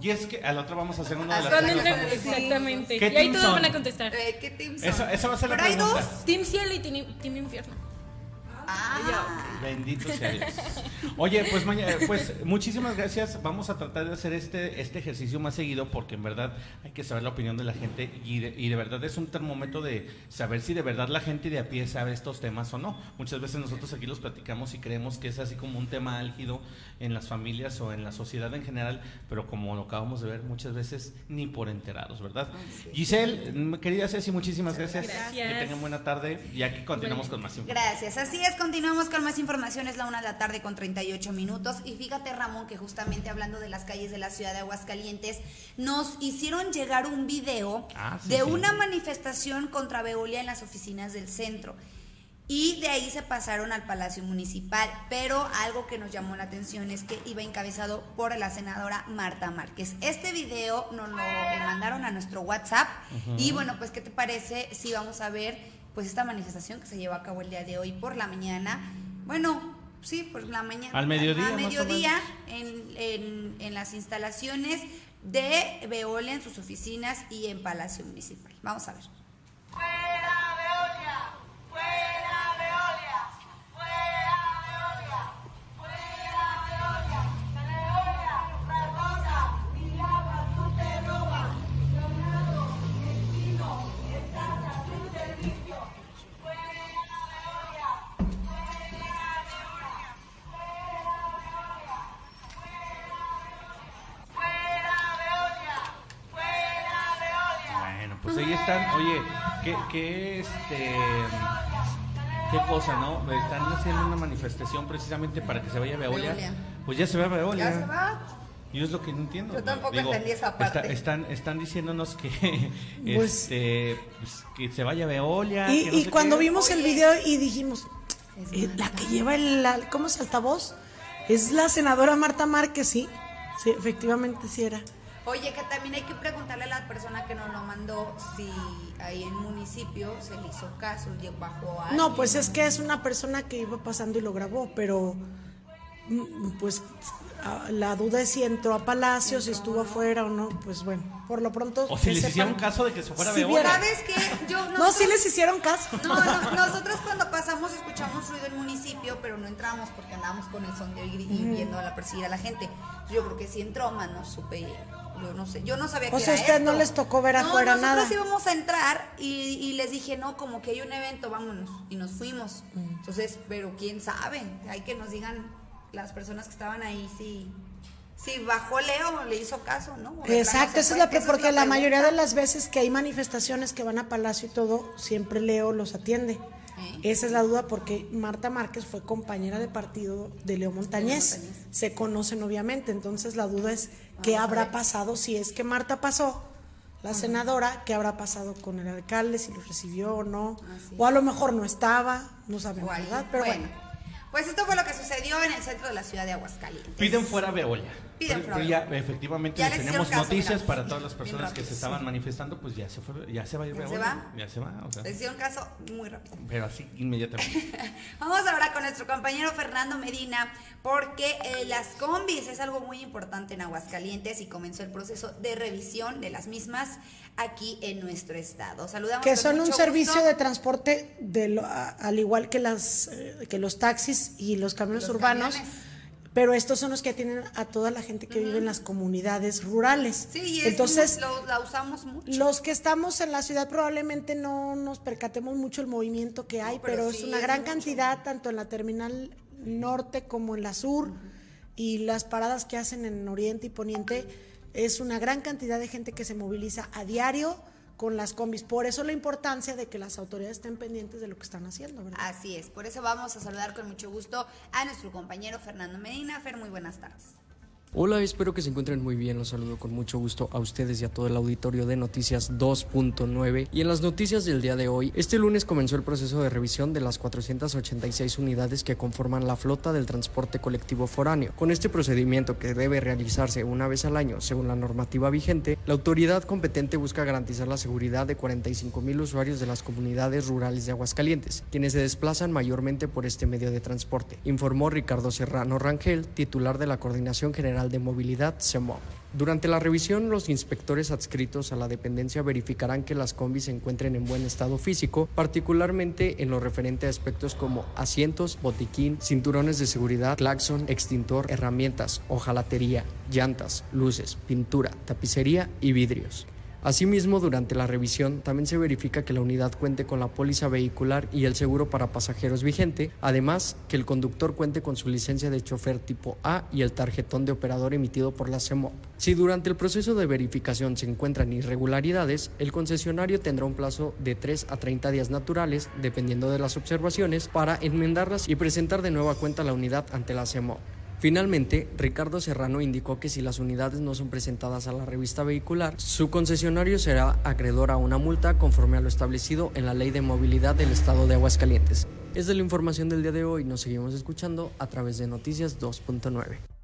S4: y es que al otro vamos a hacer una de las famosas.
S6: exactamente.
S4: ¿Qué
S6: Y ahí
S4: team
S6: todos
S4: son?
S6: van a contestar.
S1: Eh, ¿Qué team son?
S4: Esa, esa va a ser la
S1: Pero hay
S4: pregunta.
S1: dos.
S6: Team Cielo y Team, Infierno.
S4: Bendito sea Dios. Oye, pues mañana, pues muchísimas gracias. Vamos a tratar de hacer este, este ejercicio más seguido porque en verdad hay que saber la opinión de la gente y de, y de verdad es un termómetro de saber si de verdad la gente de a pie sabe estos temas o no. Muchas veces nosotros aquí los platicamos y creemos que es así como un tema álgido en las familias o en la sociedad en general, pero como lo acabamos de ver muchas veces ni por enterados, ¿verdad? Giselle, mm, querida Ceci, muchísimas gracias.
S1: Gracias.
S4: Que tengan buena tarde y aquí continuamos con más información.
S1: Gracias. Así es, continuamos con más información. Es la una de la tarde con 38 minutos. Y fíjate, Ramón, que justamente hablando de las calles de la ciudad de Aguascalientes, nos hicieron llegar un video
S14: Ah, sí,
S1: de
S14: sí.
S1: una manifestación contra Veolia en las oficinas del centro. Y de ahí se pasaron al Palacio Municipal. Pero algo que nos llamó la atención es que iba encabezado por la senadora Marta Márquez. Este video nos lo mandaron a nuestro WhatsApp. Y bueno, pues, ¿qué te parece si vamos a ver pues esta manifestación que se llevó a cabo el día de hoy por la mañana? Bueno, sí, por la mañana.
S4: Al mediodía,
S1: A
S4: más o
S1: mediodía en, en- en las instalaciones de Veolia, en sus oficinas y en Palacio Municipal. Vamos a ver.
S4: Están. Oye, qué, qué este. Qué cosa, ¿no? Están haciendo una manifestación precisamente para que se vaya Veolia.
S1: Veolia.
S4: Pues ya se va Veolia.
S1: Ya se va.
S4: Yo es lo que no entiendo.
S1: Yo tampoco entendí esa
S4: está-
S1: parte.
S4: están, están diciéndonos que,
S2: Pues-
S4: este, pues, que se vaya Veolia.
S2: Y,
S4: que no
S2: y
S4: sé
S2: cuando
S4: qué.
S2: vimos el video y dijimos, eh, la que lleva el, al- ¿cómo es altavoz? Es la senadora Marta Márquez, sí. Sí, efectivamente sí era.
S1: Oye, que también hay que preguntarle a la persona que nos lo mandó si ahí en municipio se le hizo caso, llegó bajo a
S2: No, pues es que es una persona que iba pasando y lo grabó, pero mm, pues la duda es si entró a Palacio, si estuvo afuera o no, pues bueno, por lo pronto...
S4: O si les
S2: sepan-
S4: hicieron caso de que se fuera
S2: Si viera-
S1: ¿Sabes qué? Yo,
S2: No, sí les hicieron caso.
S1: No, no, nosotros cuando pasamos escuchamos ruido en municipio, pero no entramos porque andábamos con el sondeo y, y viendo a la perseguir a la gente. Yo creo que sí entró, más no supe. Yo no sé, yo no sabía
S2: O
S1: que
S2: sea,
S1: era
S2: ustedes no
S1: esto.
S2: les tocó ver
S1: No,
S2: afuera
S1: nosotros
S2: nada.
S1: íbamos a entrar y, y les dije, no, como que hay un evento, vámonos. Y nos fuimos.
S2: Mm.
S1: Entonces, pero quién sabe, hay que nos digan las personas que estaban ahí si, si bajó Leo, le hizo caso, ¿no? O
S2: Exacto, esa es la
S1: que
S2: pre- porque la mayoría de las veces que hay manifestaciones que van a Palacio y todo, siempre Leo los atiende.
S1: ¿Eh?
S2: Esa es la duda porque Marta Márquez fue compañera de partido de Leo Montañez.
S1: Montañez.
S2: Se conocen obviamente, entonces la duda es qué
S1: Vamos
S2: habrá pasado si es que Marta pasó, la senadora, qué habrá pasado con el alcalde, si lo recibió o no, o a lo mejor no estaba, no sabemos. ¿verdad? Pero bueno.
S1: Pues esto fue lo que sucedió en el centro de la ciudad de Aguascalientes.
S4: Piden fuera Veolia.
S1: Piden
S4: Pero- ya, efectivamente,
S1: Ya
S4: tenemos
S1: caso,
S4: noticias
S1: mira.
S4: para todas las personas que se estaban manifestando, pues ya se fue, ya se va a ir
S1: ¿Ya se va?
S4: Ya se va, o sea,
S1: Les hicieron caso muy rápido.
S4: pero así inmediatamente.
S1: Vamos ahora con nuestro compañero Fernando Medina, porque eh, las combis es algo muy importante en Aguascalientes y comenzó el proceso de revisión de las mismas aquí en nuestro estado. Saludamos
S2: que son un servicio
S1: gusto.
S2: de transporte de lo- a- al igual que las eh, que los taxis y los camiones
S1: Los
S2: urbanos
S1: camiones.
S2: Pero estos son los que atienden a toda la gente que vive en las comunidades rurales
S1: Sí, y es
S2: entonces
S1: lo- la usamos mucho.
S2: los que estamos en la ciudad probablemente no nos percatemos mucho el movimiento que hay,
S1: pero
S2: pero, es una gran cantidad tanto en la terminal norte como en la sur y las paradas que hacen en oriente y poniente es una gran cantidad de gente que se moviliza a diario con las combis. Por eso la importancia de que las autoridades estén pendientes de lo que están haciendo, ¿verdad?
S1: Así es, por eso vamos a saludar con mucho gusto a nuestro compañero Fernando Medina. Fer, muy buenas tardes.
S14: Hola, espero que se encuentren muy bien. Los saludo con mucho gusto a ustedes y a todo el auditorio de Noticias 2.9. Y en las noticias del día de hoy, este lunes comenzó el proceso de revisión de las 486 unidades que conforman la flota del transporte colectivo foráneo. Con este procedimiento que debe realizarse una vez al año según la normativa vigente, la autoridad competente busca garantizar la seguridad de 45 mil usuarios de las comunidades rurales de Aguascalientes, quienes se desplazan mayormente por este medio de transporte, informó Ricardo Serrano Rangel, titular de la Coordinación General de Movilidad, CEMOV. Durante la revisión, los inspectores adscritos a la dependencia verificarán que las combis se encuentren en buen estado físico, particularmente en lo referente a aspectos como asientos, botiquín, cinturones de seguridad, claxon, extintor, herramientas, hojalatería, llantas, luces, pintura, tapicería y vidrios. Asimismo, durante la revisión también se verifica que la unidad cuente con la póliza vehicular y el seguro para pasajeros vigente, además que el conductor cuente con su licencia de chofer tipo A y el tarjetón de operador emitido por la CEMOP. Si durante el proceso de verificación se encuentran irregularidades, el concesionario tendrá un plazo de 3 a 30 días naturales, dependiendo de las observaciones, para enmendarlas y presentar de nueva cuenta la unidad ante la CEMOP. Finalmente, Ricardo Serrano indicó que si las unidades no son presentadas a la revista vehicular, su concesionario será acreedor a una multa conforme a lo establecido en la Ley de Movilidad del Estado de Aguascalientes. Es de la información del día de hoy, nos seguimos escuchando a través de Noticias 2.9.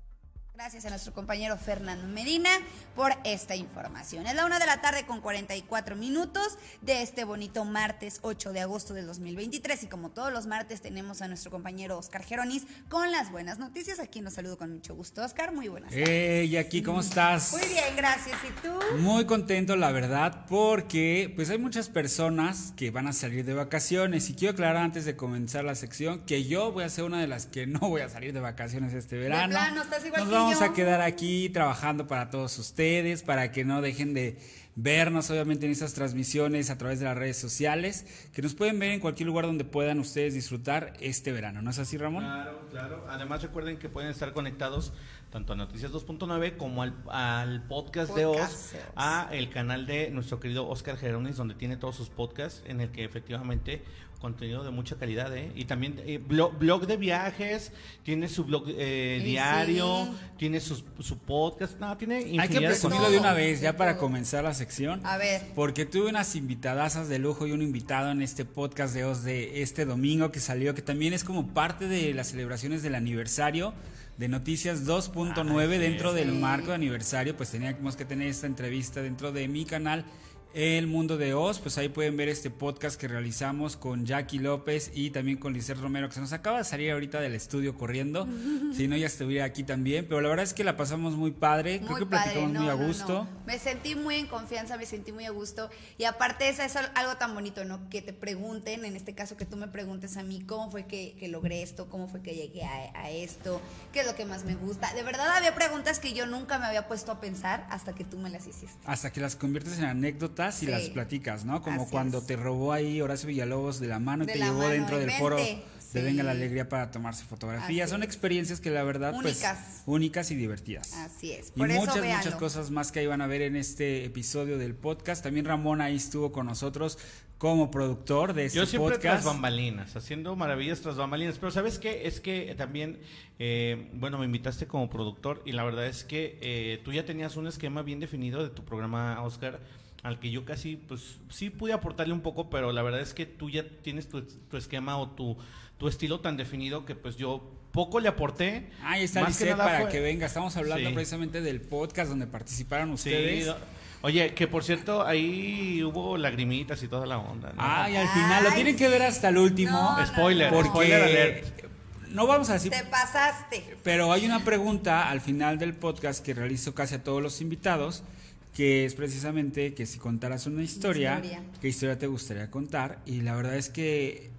S1: Gracias a nuestro compañero Fernando Medina por esta información. Es la una de la tarde con 44 minutos de este bonito martes 8 de agosto del 2023 y como todos los martes tenemos a nuestro compañero Oscar Geronis con las buenas noticias. Aquí nos saludo con mucho gusto. Oscar, muy buenas tardes.
S15: Hey, aquí, ¿cómo estás?
S1: Muy bien, gracias. ¿Y tú?
S15: Muy contento, la verdad, porque pues hay muchas personas que van a salir de vacaciones y quiero aclarar antes de comenzar la sección que yo voy a ser una de las que no voy a salir de vacaciones este verano.
S1: De plano, estás igual
S15: Nos
S1: que
S15: vamos
S1: yo.
S15: a quedar aquí trabajando para todos ustedes, para que no dejen de vernos obviamente en estas transmisiones a través de las redes sociales, que nos pueden ver en cualquier lugar donde puedan ustedes disfrutar este verano. ¿No es así, Ramón?
S4: Claro, claro. Además recuerden que pueden estar conectados tanto a Noticias 2.9 como al, al podcast, de Oz. a el canal de nuestro querido Oscar Geronis, donde tiene todos sus podcasts, en el que efectivamente contenido de mucha calidad, ¿eh? Y también eh, blog, blog de viajes, tiene su blog eh, diario,
S15: sí.
S4: tiene sus- su podcast, no, tiene
S15: Hay que presumirlo de una vez, ya para comenzar la sección.
S1: A ver.
S15: Porque tuve unas invitadasas de lujo y un invitado en este podcast de Oz de este domingo que salió, que también es como parte de las celebraciones del aniversario de Noticias 2.9
S4: sí,
S15: dentro
S4: sí.
S15: del marco de aniversario, pues teníamos que tener esta entrevista dentro de mi canal El Mundo de Oz, pues ahí pueden ver este podcast que realizamos con Jackie López y también con Lisette Romero, que se nos acaba de salir ahorita del estudio corriendo, si no ya estuviera aquí también, pero la verdad es que la pasamos muy padre, creo que
S1: padre,
S15: platicamos
S1: no,
S15: muy a gusto.
S1: no. Me sentí muy en confianza, me sentí muy a gusto. Y aparte, eso es al- algo tan bonito, ¿no? Que te pregunten, en este caso que tú me preguntes a mí, ¿cómo fue que, que logré esto? ¿Cómo fue que llegué a, a esto? ¿Qué es lo que más me gusta? De verdad había preguntas que yo nunca me había puesto a pensar hasta que tú me las hiciste.
S15: Hasta que las conviertes en y
S1: Sí.
S15: las platicas, ¿no? Como
S1: Así
S15: cuando
S1: es.
S15: te robó ahí Horacio Villalobos de la mano y
S1: De
S15: te llevó
S1: mano,
S15: dentro del
S1: y
S15: foro de
S1: Sí.
S15: Venga la Alegría para tomarse fotografías.
S1: Así
S15: Son experiencias que la verdad, pues,
S1: Únicas.
S15: únicas y divertidas.
S1: Así es.
S15: Y
S1: eso
S15: muchas,
S1: véanlo.
S15: muchas cosas más que iban a ver en este episodio del podcast. También Ramón ahí estuvo con nosotros como productor de este
S4: Yo siempre
S15: podcast.
S4: tras bambalinas, haciendo maravillas tras bambalinas. Pero ¿sabes qué? Es que también, eh, bueno, me invitaste como productor y la verdad es que eh, tú ya tenías un esquema bien definido de tu programa, Oscar, al que yo casi, pues sí pude aportarle un poco, pero la verdad es que tú ya tienes tu, tu esquema o tu, tu estilo tan definido que pues yo poco le aporté.
S15: Ahí está
S4: Más que nada
S15: para
S4: fue-
S15: que venga. Estamos hablando
S4: Sí.
S15: precisamente del podcast donde participaron
S4: Sí,
S15: ustedes.
S4: no- Oye, que por cierto, ahí hubo lagrimitas y toda la onda. ¿no?
S15: Ay, al final lo tienen que ver hasta el último.
S1: No,
S4: Spoiler,
S15: porque
S4: spoiler alert.
S15: no vamos a decir,
S1: Te pasaste.
S15: pero hay una pregunta al final del podcast que realizo casi a todos los invitados, que es precisamente que si contaras una historia,
S1: Historia.
S15: ¿qué historia te gustaría contar? Y la verdad es que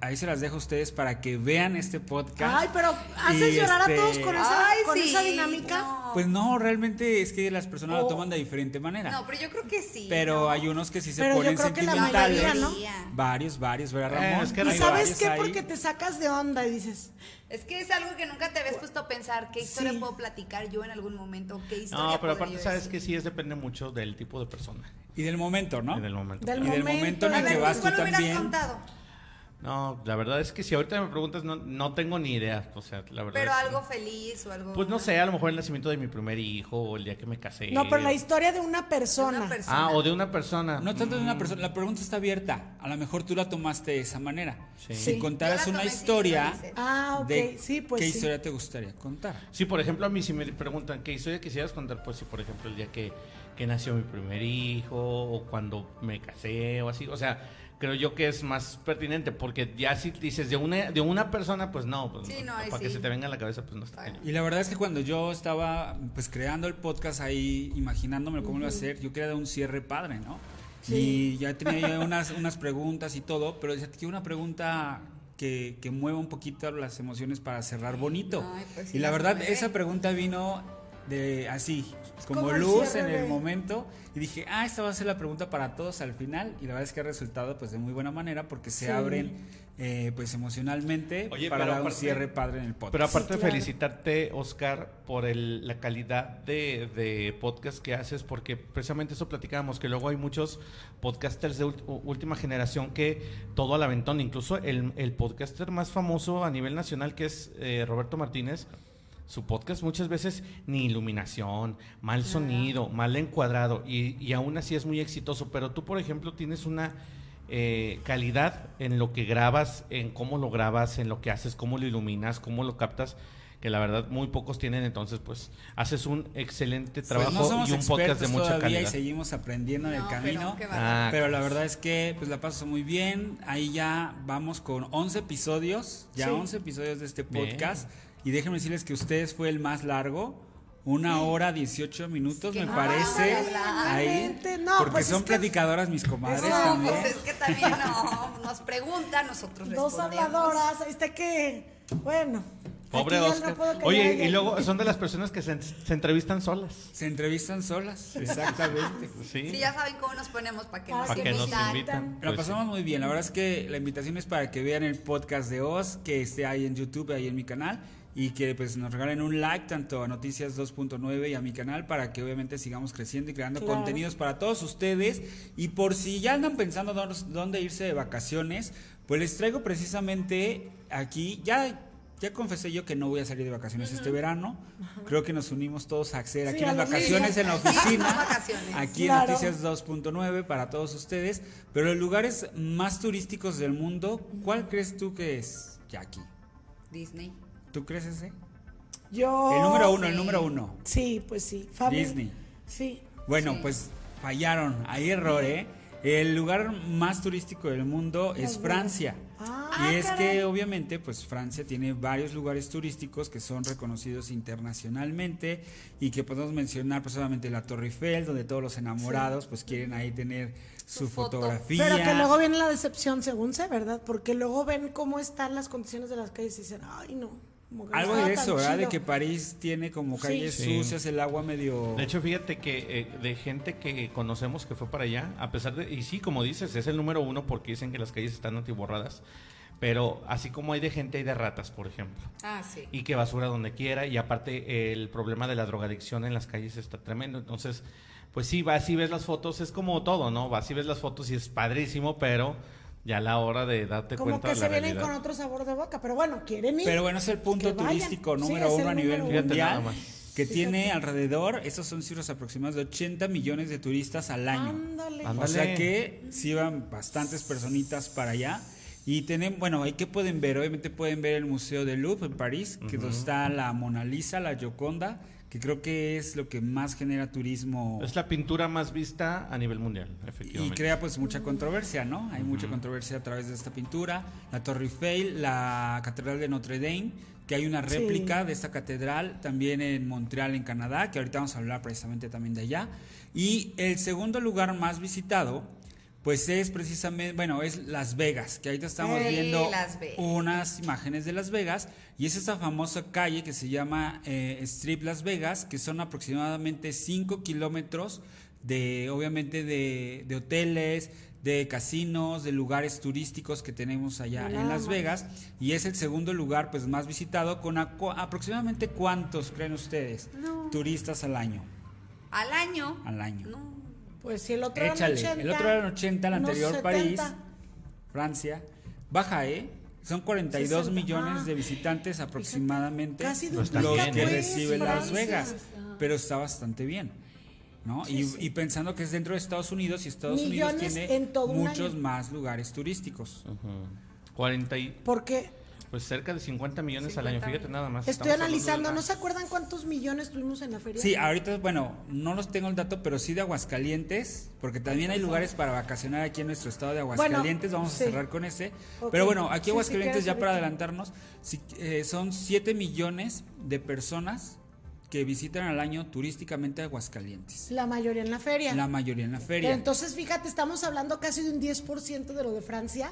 S15: ahí se las dejo a ustedes para que vean este podcast.
S2: Ay, pero haces llorar
S15: este,
S2: a todos con esa,
S1: Ay,
S2: con
S1: sí,
S2: esa dinámica.
S1: no.
S15: Pues no, realmente es que las personas lo
S2: Oh.
S15: toman de diferente manera.
S1: No, pero yo creo que sí.
S15: Pero
S1: ¿no?
S15: hay unos que sí se
S2: Pero yo
S15: ponen
S2: creo que la mayoría, ¿no?
S15: Varios, varios, ¿verdad,
S4: Eh,
S15: Ramón?
S4: es que
S2: ¿Y sabes qué?
S15: ahí.
S2: Porque te sacas de onda y dices,
S1: Es que es algo que nunca te habías puesto a pensar. ¿Qué historia
S2: Sí.
S1: puedo platicar yo en algún momento? ¿Qué historia
S4: No, pero aparte
S1: yo
S4: sabes
S1: decir?
S4: que sí es depende mucho del tipo de persona.
S15: Y del momento, ¿no?
S4: Y del momento.
S2: Del
S15: y del momento en el que
S1: ver,
S15: vas tú
S1: ¿cuál hubieras
S15: también.
S1: contado?
S4: No, la verdad es que si ahorita me preguntas, no, no tengo ni idea. O sea, la verdad.
S1: Pero
S4: es que-
S1: algo feliz o algo...
S4: Pues no sé, a lo mejor el nacimiento de mi primer hijo o el día que me casé.
S2: no, pero la historia de una persona.
S1: Una persona.
S4: Ah, o de una persona.
S15: No tanto de una
S4: Mm,
S15: persona, la pregunta está abierta. A lo mejor tú la tomaste de esa manera.
S4: Sí.
S15: Si
S2: Sí.
S15: contaras una historia.
S2: Ah, ok.
S15: de
S2: sí, pues
S15: ¿qué
S2: sí.
S15: historia te gustaría contar?
S4: Sí, por ejemplo, a mí si me preguntan qué historia quisieras contar, pues sí, por ejemplo, el día que, que nació mi primer hijo o cuando me casé o así. O sea, creo yo que es más pertinente porque ya si dices de una de una persona, pues no, pues
S1: Sí,
S4: no,
S1: no,
S4: para que se te venga a la cabeza, pues no está cañón.
S15: Y la verdad es que cuando yo estaba pues creando el podcast ahí, imaginándome cómo lo iba a hacer, yo quería dar un cierre padre, ¿no?
S2: Sí.
S15: Y ya tenía yo unas, unas preguntas y todo, pero decía, quiero una pregunta que, que mueva un poquito las emociones para cerrar bonito.
S1: Ay, pues sí,
S15: y la verdad, esa pregunta vino de así, como, luz en el momento. Y dije, ah, esta va a ser la pregunta para todos al final. Y la verdad es que ha resultado pues de muy buena manera porque se
S2: Sí.
S15: abren eh, pues emocionalmente
S4: Oye,
S15: para un cierre padre en el podcast.
S4: Pero aparte
S2: Sí,
S4: de
S2: claro.
S4: felicitarte, Oscar, por el- la calidad de, de podcast que haces, porque precisamente eso platicábamos, que luego hay muchos podcasters de ult- u- última generación que todo al aventón, incluso el, el podcaster más famoso a nivel nacional, que es eh, Roberto Martínez, su podcast muchas veces ni iluminación, mal sonido, mal encuadrado, y, y aún así es muy exitoso, pero tú, por ejemplo, tienes una eh, calidad en lo que grabas, en cómo lo grabas, en lo que haces, cómo lo iluminas, cómo lo captas, que la verdad muy pocos tienen, entonces pues haces un excelente trabajo
S15: Pues no somos
S4: y un podcast de
S15: expertos
S4: mucha
S15: todavía
S4: calidad.
S15: y seguimos aprendiendo en el
S1: pero
S15: camino.
S1: qué
S15: Pero.
S4: Ah,
S15: la verdad es que pues la paso muy bien. Ahí ya vamos con 11 episodios, ya
S2: Sí.
S15: 11 episodios de este
S4: Bien.
S15: Y déjenme decirles que ustedes fue el más largo. Una hora 18 minutos, me
S1: no
S15: parece. Ahí,
S2: no,
S15: porque
S2: pues
S15: son
S2: es que-
S15: platicadoras mis comadres
S1: No,
S15: también.
S1: pues es que también no, nos preguntan, nosotros
S2: Dos habladoras, ahí está que, bueno.
S4: Pobre Oscar.
S2: no
S4: Oye, y luego son de las personas que se, se entrevistan solas.
S15: Se entrevistan solas, exactamente.
S4: Sí.
S1: Sí, ya saben cómo nos ponemos para que
S2: Para
S1: nos
S4: que nos
S1: invitan.
S4: invitan.
S15: La
S4: Pues
S15: pasamos muy bien. La verdad es que la invitación es para que vean el podcast de Oz, que esté ahí en YouTube, ahí en mi canal, y que pues nos regalen un like tanto a Noticias 2.9 y a mi canal para que obviamente sigamos creciendo y creando
S2: Claro.
S15: contenidos para todos ustedes. Y por si ya andan pensando dónde, dónde irse de vacaciones, pues les traigo precisamente aquí, ya... Ya confesé yo que no voy a salir de vacaciones este verano. Creo que nos unimos todos a hacer aquí
S2: Sí, a
S15: las
S2: lo
S15: vacaciones en la oficina. Aquí
S2: Claro.
S15: en Noticias 2.9 para todos ustedes. Pero los lugares más turísticos del mundo, ¿cuál crees tú que es, Jackie?
S1: Disney.
S15: ¿Tú crees ese?
S2: Yo.
S15: el número uno,
S1: sí.
S15: el número uno.
S2: Sí, pues sí. Fabi.
S15: Disney.
S2: Sí.
S15: Bueno,
S1: Sí.
S15: pues fallaron. Hay error, ¿eh? El lugar más turístico del mundo es. Francia.
S2: Ah,
S15: y es
S2: caray.
S15: que obviamente pues Francia tiene varios lugares turísticos que son reconocidos internacionalmente y que podemos mencionar pues solamente la Torre Eiffel donde todos los enamorados pues quieren ahí tener su,
S1: Su foto.
S15: fotografía.
S2: Pero que luego viene la decepción, según sé, ¿verdad? Porque luego ven cómo están las condiciones de las calles y dicen, ay, no.
S15: Algo de eso, ¿verdad? De
S2: chido".
S15: que París tiene como calles
S4: Sí.
S15: sucias, el agua medio...
S4: De hecho, fíjate que eh, de gente que conocemos que fue para allá, a pesar de, y sí, como dices, es el número uno porque dicen que las calles están antiborradas, pero así como hay de gente, hay de ratas, por ejemplo.
S1: Ah, sí.
S4: Y que basura donde quiera, y aparte el problema de la drogadicción en las calles está tremendo. Entonces, pues sí, vas y ves las fotos, es como todo, ¿no? Vas y ves las fotos y es padrísimo, pero ya a la hora de darte
S2: Como
S4: cuenta
S2: que
S4: de la
S2: se vienen con otro sabor de boca, pero bueno, quieren ir.
S15: Pero bueno, es el punto
S2: Que vayan.
S15: turístico
S2: Sí,
S15: número
S2: el
S15: uno a nivel
S2: uno.
S15: Mundial, que
S2: Fíjate.
S15: tiene alrededor, estos son cifras aproximadas de 80 millones de turistas al año.
S2: Ándale.
S4: Ándale.
S15: O sea que sí van bastantes personitas para allá. Y tienen, bueno, ahí que pueden ver, obviamente pueden ver el Museo del Louvre en París, que donde está la Mona Lisa, la Gioconda, que creo que es lo que más genera turismo
S4: Es la pintura más vista a nivel mundial,
S15: y
S4: efectivamente.
S15: crea pues mucha controversia, ¿no? Hay mucha controversia a través de esta pintura. La Torre Eiffel, la Catedral de Notre Dame, que hay una
S2: Sí.
S15: réplica de esta catedral también en Montreal, en Canadá, que ahorita vamos a hablar precisamente también de allá. Y el segundo lugar más visitado, pues es precisamente, bueno, es Las Vegas, que ahorita estamos viendo unas imágenes de Las Vegas y es esa famosa calle que se llama eh, Strip Las Vegas, que son aproximadamente 5 kilómetros de, obviamente, de, de hoteles, de casinos, de lugares turísticos que tenemos allá en Las. Vegas y es el segundo lugar pues más visitado con aproximadamente cuántos creen ustedes turistas al año
S1: Al año.
S15: al año
S1: No.
S2: Pues si el otro
S15: échale
S2: eran 80,
S15: el otro era en 80 el anterior
S2: 70.
S15: París Francia baja eh son 42
S2: 60,
S15: millones
S2: ah.
S15: de visitantes aproximadamente
S2: Casi
S15: los que
S2: pues,
S15: recibe Las. Vegas pero está bastante bien ¿no?
S2: Sí,
S15: y,
S2: sí.
S15: y pensando que es dentro de Estados Unidos y Estados
S2: Millones
S15: Unidos tiene
S2: en todo un
S15: muchos
S2: año.
S15: más lugares turísticos
S4: Ujú. 40 y-
S2: Porque
S4: Pues cerca de 50 millones al año, fíjate nada más.
S2: Estoy analizando, ¿no se acuerdan cuántos millones tuvimos en la feria?
S15: Sí, ahorita, bueno, no los tengo el dato, pero sí de Aguascalientes, porque también hay lugares para vacacionar aquí en nuestro estado de Aguascalientes, vamos
S2: sí.
S15: a cerrar con ese. Pero bueno, aquí
S2: Sí, sí,
S15: Aguascalientes, ya para adelantarnos, sí, eh, son 7 millones de personas que visitan al año turísticamente Aguascalientes.
S2: La mayoría en la feria.
S15: La mayoría en la feria.
S2: Entonces, fíjate, estamos hablando casi de un 10% de lo de Francia.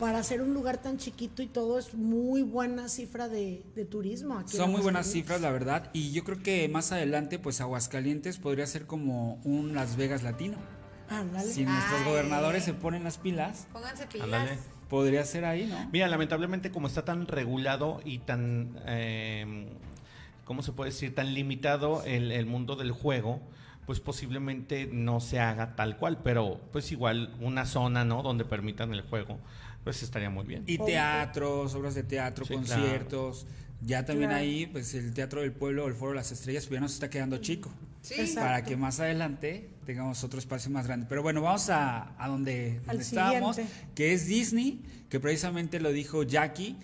S2: Para ser un lugar tan chiquito y todo, es muy buena cifra de, de turismo. Aquí
S15: Son muy buenas cifras, la verdad, y yo creo que más adelante, pues Aguascalientes podría ser como un Las Vegas latino. Si nuestros gobernadores se ponen las pilas,
S1: Pónganse pilas.
S15: Podría ser ahí, ¿no?
S4: Mira, lamentablemente como está tan regulado y tan, eh, ¿cómo se puede decir? Tan limitado el, el mundo del juego, pues posiblemente no se haga tal cual, pero pues igual una zona, ¿no? Donde permitan el juego, pues estaría muy bien.
S15: Y teatros, obras de teatro,
S4: Sí,
S15: conciertos. Ya también
S2: Claro.
S15: ahí, pues el Teatro del Pueblo, el Foro de las Estrellas, pues ya nos está quedando chico.
S2: Sí.
S15: Para que más adelante tengamos otro espacio más grande. Pero bueno, vamos a, a donde, donde estábamos, que es Disney, que precisamente lo dijo Jackie,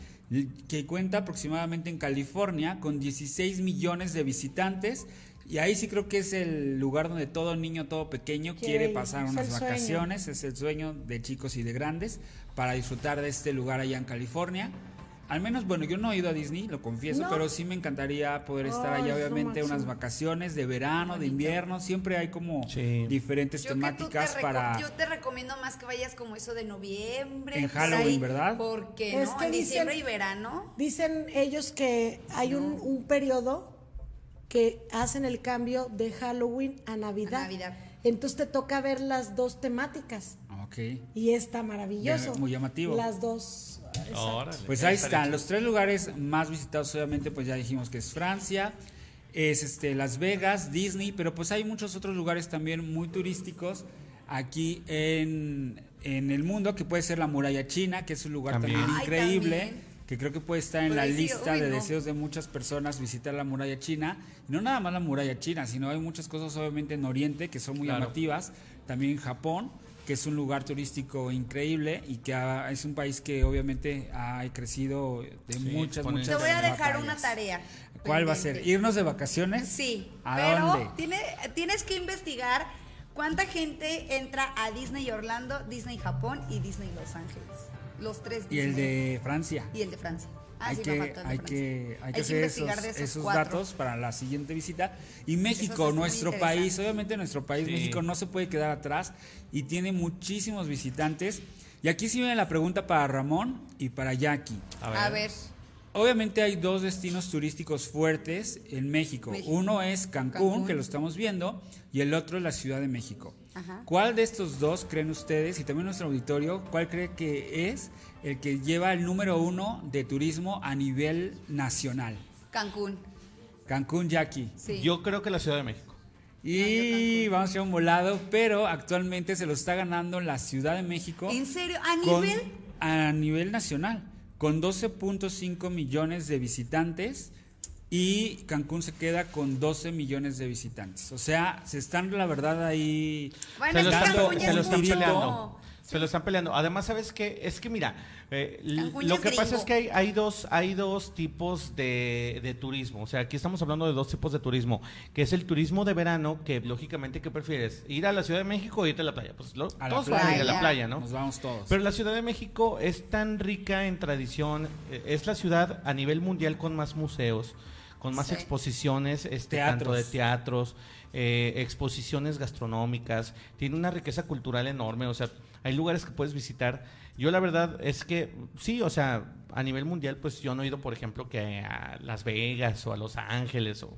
S15: que cuenta aproximadamente en California con 16 millones de visitantes. Y ahí sí creo que es el lugar donde todo niño, todo pequeño
S2: Quiere
S15: pasar
S2: es
S15: unas
S2: sueño.
S15: vacaciones. Es el sueño de chicos y de grandes para disfrutar de este lugar allá en California. Al menos, bueno, yo no he ido a Disney, lo confieso,
S2: No.
S15: pero sí me encantaría poder estar allá, obviamente, unas vacaciones de verano, de invierno, siempre hay como diferentes
S1: Yo, te
S15: temáticas para...
S1: yo te recomiendo más que vayas como eso de noviembre.
S15: En
S1: por
S15: Halloween,
S1: ahí,
S15: ¿verdad?
S1: Porque
S2: Es
S1: no,
S2: que
S1: en
S2: dicen-
S1: diciembre y verano.
S2: Dicen ellos que hay un, un periodo que hacen el cambio de Halloween a Navidad.
S1: A Navidad.
S2: Entonces te toca ver las dos temáticas.
S15: Ok.
S2: Y está maravilloso.
S15: Muy llamativo.
S2: Las dos. exacto.
S15: Pues ahí están, los tres lugares más visitados, obviamente, pues ya dijimos que es Francia, es este Las Vegas, Disney, pero pues hay muchos otros lugares también muy turísticos aquí en, en el mundo, que puede ser la muralla china, que es un lugar
S4: También.
S15: también,
S1: Ay,
S15: increíble.
S1: también.
S15: Que creo que puede estar en
S1: Pero
S15: la
S1: sí,
S15: lista
S1: uy,
S15: de
S1: no.
S15: deseos de muchas personas visitar la muralla china. Y no nada más la muralla china, sino hay muchas cosas obviamente en Oriente que son muy
S4: Claro.
S15: llamativas. También en Japón, que es un lugar turístico increíble y que ha- es un país que obviamente ha crecido de
S4: Sí,
S15: muchas,
S4: ponen-
S15: muchas
S1: Te voy a dejar
S15: batallas.
S1: una tarea.
S15: ¿Cuál va a ser? ¿Irnos de vacaciones?
S1: Sí,
S15: ¿A
S1: pero
S15: dónde?
S1: Tiene, tienes que investigar cuánta gente entra a Disney Orlando, Disney Japón y Disney Los Ángeles. Los tres
S15: Y el de Francia.
S1: Y el de Francia. Ah,
S15: hay
S1: sí,
S15: que, hay que, hay que
S1: que
S15: hacer
S1: investigar
S15: esos, datos para la siguiente visita. Y México, nuestro país, obviamente nuestro país,
S4: Sí.
S15: México no se puede quedar atrás y tiene muchísimos visitantes. Y aquí sí viene la pregunta para Ramón y para Jackie.
S1: A ver.
S15: Obviamente hay dos destinos turísticos fuertes en México.
S1: México.
S15: Uno es Cancún,
S1: Cancún.
S15: que lo estamos viendo, y el otro es la Ciudad de México.
S1: Ajá.
S15: ¿Cuál de estos dos creen ustedes, y también nuestro auditorio, cuál cree que es el que lleva el número uno de turismo a nivel nacional?
S1: Cancún.
S15: Cancún, Jackie.
S1: Sí.
S4: Yo creo que la Ciudad de México.
S15: Y vamos a hacer un volado, pero actualmente se lo está ganando la Ciudad de México.
S1: ¿En serio? ¿A
S15: con-
S1: nivel?
S15: a nivel nacional, con 12.5 millones de visitantes y Cancún se queda con 12 millones de visitantes. O sea, se están, la verdad, ahí
S1: Bueno,
S4: se lo están, se lo peleando. Se lo están peleando. Además, ¿sabes qué? Es que mira, eh, lo que pasa es que hay, hay dos, hay dos tipos de, de turismo. O sea, aquí estamos hablando de dos tipos de turismo, que es el turismo de verano, que lógicamente, ¿qué prefieres? ¿Ir a la Ciudad de México o irte a la playa? Pues lo-
S15: a la
S4: todos van a ir a
S15: playa.
S4: la playa, ¿no?
S15: Nos vamos todos.
S4: Pero la Ciudad de México es tan rica en tradición, eh, es la ciudad a nivel mundial con más museos, con más
S1: Sí.
S4: exposiciones, este,
S15: Teatros.
S4: tanto de teatros, eh, exposiciones gastronómicas, tiene una riqueza cultural enorme, o sea, hay lugares que puedes visitar. Yo la verdad es que sí, o sea, a nivel mundial, pues yo no he ido, por ejemplo, que a Las Vegas o a Los Ángeles o,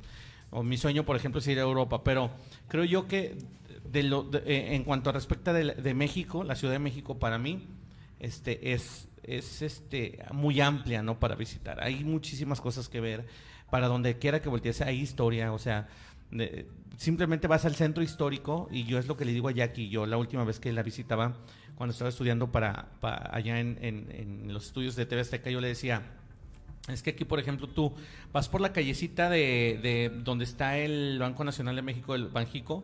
S4: o mi sueño, por ejemplo, es ir a Europa, pero creo yo que de lo, de- eh, en cuanto a respecto de, de México, la Ciudad de México para mí este es es este muy amplia no para visitar hay muchísimas cosas que ver para donde quiera que voltees hay historia o sea simplemente vas al centro histórico y yo es lo que le digo a Jackie. Yo la última vez que la visitaba cuando estaba estudiando para, para allá en, en- en los estudios de TV Azteca yo le decía es que aquí, por ejemplo, tú vas por la callecita de, de donde está el Banco Nacional de México, el Banjico,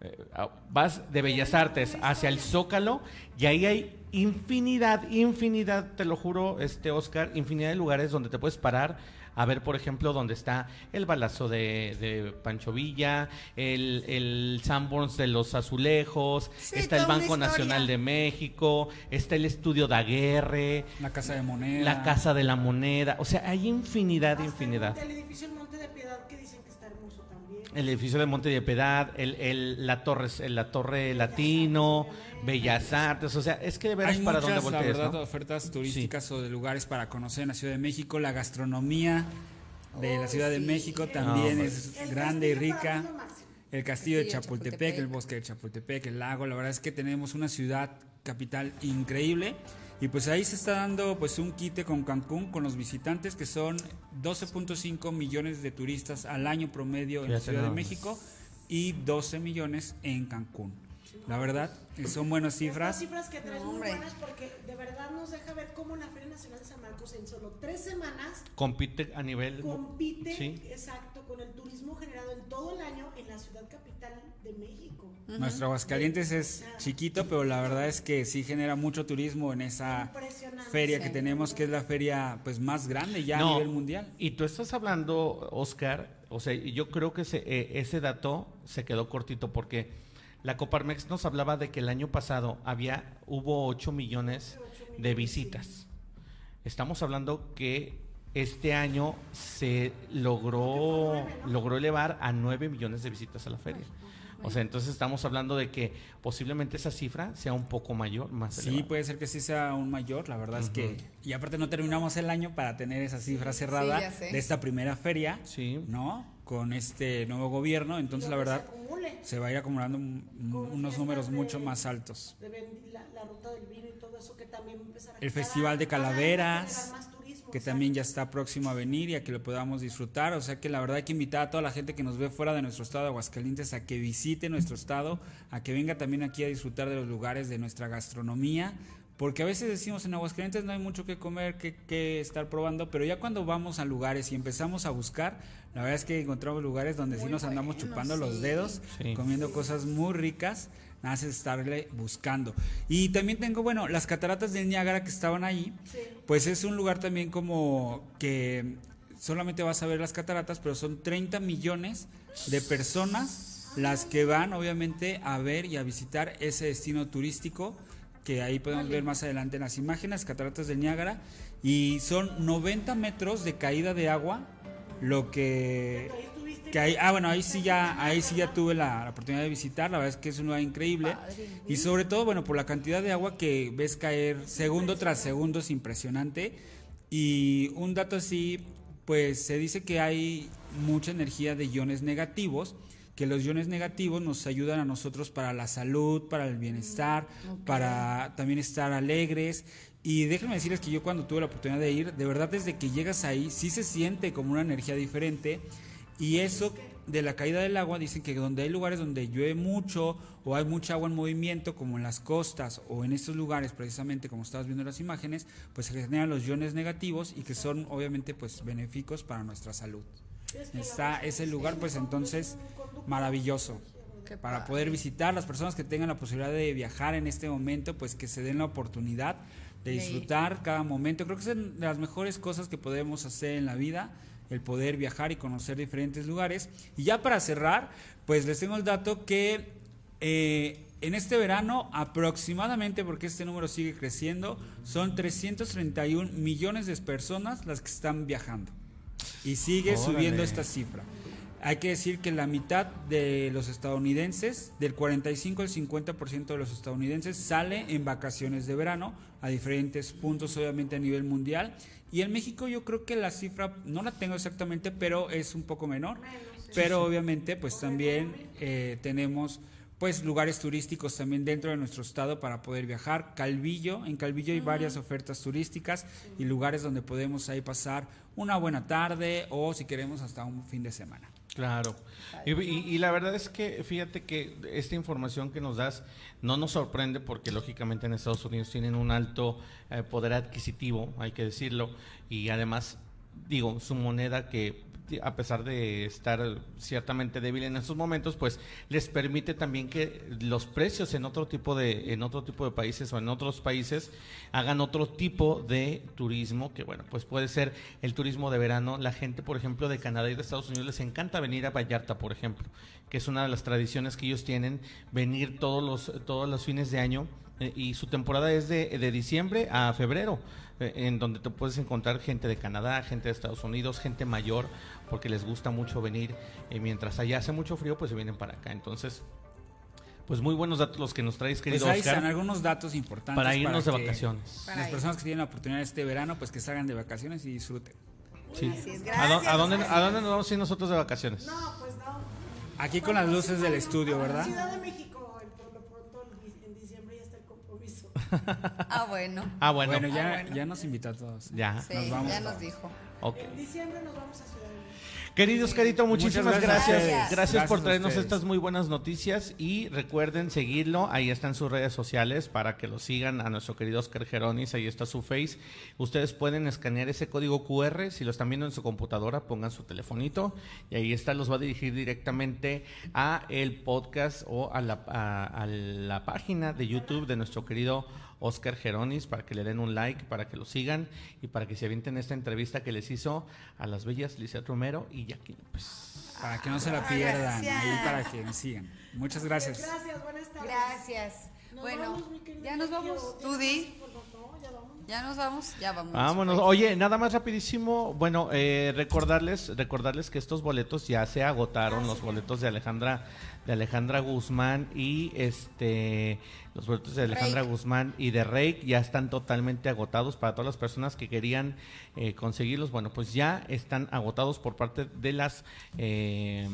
S4: eh, vas de Bellas Artes hacia el Zócalo y ahí hay infinidad, infinidad, te lo juro, este Oscar, infinidad de lugares donde te puedes parar a ver, por ejemplo, donde está el balazo de, de Pancho Villa, el, el Sanborns de los Azulejos,
S1: Sí,
S4: está el Banco Nacional de México, está el Estudio Daguerre,
S15: La Casa de Moneda.
S4: la Casa de la Moneda, o sea, hay infinidad, infinidad.
S2: El edificio
S4: El edificio de Monte de Piedad, el, el- la torre, la torre Latino, Bellas Artes, o sea, es que de veras
S15: Hay
S4: para
S15: muchas,
S4: dónde
S15: la
S4: voltees,
S15: verdad,
S4: ¿no?
S15: ofertas turísticas o de lugares para conocer en la Ciudad de México. La gastronomía de la Ciudad de México también
S4: No,
S15: es grande y rica. El castillo de Chapultepec, el bosque de Chapultepec, el lago. La verdad es que tenemos una ciudad capital increíble. Y pues ahí se está dando pues un quite con Cancún, con los visitantes que son 12.5 millones de turistas al año promedio en la Ciudad de. México y 12 millones en Cancún. La verdad, eh, son buenas cifras.
S2: Estas cifras que traes muy buenas porque de verdad nos deja ver cómo la Feria Nacional de San Marcos en solo tres semanas
S4: Compite a nivel...
S2: compite,
S4: Sí.
S2: exacto, con el turismo generado en todo el año en la ciudad capital de México.
S15: Nuestro Aguascalientes es chiquito, pero la verdad es que sí genera mucho turismo en esa feria que tenemos, que es la feria pues más grande ya a nivel mundial.
S4: Y tú estás hablando, Oscar, o sea, yo creo que ese, eh, ese dato se quedó cortito porque la Coparmex nos hablaba de que el año pasado había, hubo 8 millones de visitas. Estamos hablando que este año se logró, logró elevar a 9 millones de visitas a la feria. O sea, entonces estamos hablando de que posiblemente esa cifra sea un poco mayor, más
S15: Sí,
S4: elevada.
S15: puede ser que sí sea aún mayor, la verdad es que... Y aparte no terminamos el año para tener esa cifra cerrada de esta primera feria, ¿no? Con este nuevo gobierno, entonces la verdad se va a ir acumulando un- unos números mucho más altos.
S2: De la, la ruta del vino y todo eso que también va a empezar a
S15: El Festival de Calaveras, que también ya está próximo a venir y a que lo podamos disfrutar. O sea que la verdad hay que invitar a toda la gente que nos ve fuera de nuestro estado de Aguascalientes a que visite nuestro estado, a que venga también aquí a disfrutar de los lugares de nuestra gastronomía. Porque a veces decimos en Aguascalientes no hay mucho que comer, que, que estar probando, pero ya cuando vamos a lugares y empezamos a buscar, la verdad es que encontramos lugares donde sí nos andamos chupando los dedos,
S4: Sí.
S15: comiendo cosas muy ricas, nada más es estarle buscando. Y también tengo, bueno, las cataratas del Niágara que estaban ahí, pues es un lugar también como que solamente vas a ver las cataratas, pero son 30 millones de personas las que van obviamente a ver y a visitar ese destino turístico que ahí podemos ver más adelante en las imágenes, cataratas del Niágara, y son 90 metros de caída de agua, lo que que ahí, ah bueno ahí sí ya ahí sí ya tuve la, la oportunidad de visitar la verdad es que es un lugar increíble y sobre todo bueno por la cantidad de agua que ves caer segundo tras segundo es impresionante y un dato así pues se dice que hay mucha energía de iones negativos que los iones negativos nos ayudan a nosotros para la salud, para el bienestar, para también estar alegres. Y déjenme decirles que yo cuando tuve la oportunidad de ir, de verdad desde que llegas ahí, sí se siente como una energía diferente. Y eso de la caída del agua, dicen que donde hay lugares donde llueve mucho o hay mucha agua en movimiento, como en las costas o en estos lugares, precisamente como estabas viendo en las imágenes, pues se generan los iones negativos y que son obviamente pues benéficos para nuestra salud. Está ese lugar pues entonces maravilloso. Para poder visitar las personas que tengan la posibilidad de viajar en este momento pues que se den la oportunidad de disfrutar cada momento. Creo que es de las mejores cosas que podemos hacer en la vida el poder viajar y conocer diferentes lugares y ya para cerrar pues les tengo el dato que eh, en este verano aproximadamente, porque este número sigue creciendo, son 331 millones de personas las que están viajando. Y sigue
S4: Órale.
S15: subiendo esta cifra. Hay que decir que la mitad de los estadounidenses, del 45 al 50% de los estadounidenses, sale en vacaciones de verano a diferentes puntos, obviamente a nivel mundial. Y en México yo creo que la cifra, no la tengo exactamente, pero es un poco menor. Pero obviamente pues también eh, tenemos pues lugares turísticos también dentro de nuestro estado para poder viajar. Calvillo, en Calvillo hay varias ofertas turísticas y lugares donde podemos ahí pasar una buena tarde o si queremos hasta un fin de semana.
S4: Claro. Y, y- y la verdad es que fíjate que esta información que nos das no nos sorprende porque lógicamente en Estados Unidos tienen un alto eh, poder adquisitivo, hay que decirlo, y además, digo, su moneda que a pesar de estar ciertamente débil en estos momentos, pues les permite también que los precios en otro tipo de en otro tipo de países o en otros países hagan otro tipo de turismo que bueno, pues puede ser el turismo de verano. La gente, por ejemplo, de Canadá y de Estados Unidos les encanta venir a Vallarta, por ejemplo, que es una de las tradiciones que ellos tienen, venir todos los todos los fines de año eh, y su temporada es de, de diciembre a febrero, eh, en donde te puedes encontrar gente de Canadá, gente de Estados Unidos, gente mayor, porque les gusta mucho venir. eh, mientras allá hace mucho frío, pues se vienen para acá. Entonces, pues muy buenos datos los que nos traes,
S15: Pues
S4: querido
S15: ahí
S4: Oscar.
S15: están algunos datos importantes
S4: Para irnos de
S15: que
S4: vacaciones.
S15: Las personas que tienen la oportunidad este verano, pues que salgan de vacaciones y disfruten.
S4: Sí.
S1: Así es,
S4: ¿A, dó-
S1: gracias,
S4: a dónde. ¿A dónde nos vamos a ir nosotros de vacaciones?
S2: No, pues no.
S15: Aquí con las luces del estudio, ¿verdad?
S2: Ciudad de México, por lo pronto en- diciembre ya está el compromiso.
S1: Ah, bueno.
S4: Ah, bueno.
S15: Bueno, ya,
S1: Ah, bueno.
S15: ya nos invitó a todos.
S4: Ya.
S1: Sí,
S15: Nos vamos
S1: ya nos dijo.
S4: Ok.
S2: En diciembre nos vamos a Ciudad de México.
S4: Querido Oscarito, muchísimas gracias.
S15: gracias
S4: por traernos estas muy buenas noticias y recuerden seguirlo. Ahí están sus redes sociales para que lo sigan a nuestro querido Oscar Geronis. Ahí está su face. Ustedes pueden escanear ese código QR. Si lo están viendo en su computadora, pongan su telefonito y ahí está. Los va a dirigir directamente a el podcast o a la, a- a la página de YouTube de nuestro querido Oscar Geronis para que le den un like, para que lo sigan y para que se avienten esta entrevista que les hizo a las bellas Lizeth Romero y Jackie López.
S15: Para que no se la pierdan,
S1: gracias.
S15: ahí para que me sigan. Muchas gracias.
S2: Gracias, buenas tardes.
S1: Gracias.
S2: Nos
S1: Bueno,
S2: vamos,
S1: ya nos vamos.
S2: ¿Tienes
S1: Tú di.
S2: Ya
S1: nos vamos. Ya vamos.
S4: Vámonos. Oye, nada más rapidísimo. Bueno, eh, recordarles, recordarles que estos boletos ya se agotaron, los boletos de Alejandra, de Alejandra Guzmán y este, los boletos de Alejandra
S1: Reik.
S4: Guzmán y de Rake ya están totalmente agotados para todas las personas que querían eh, conseguirlos. Bueno, pues ya están agotados por parte de las eh,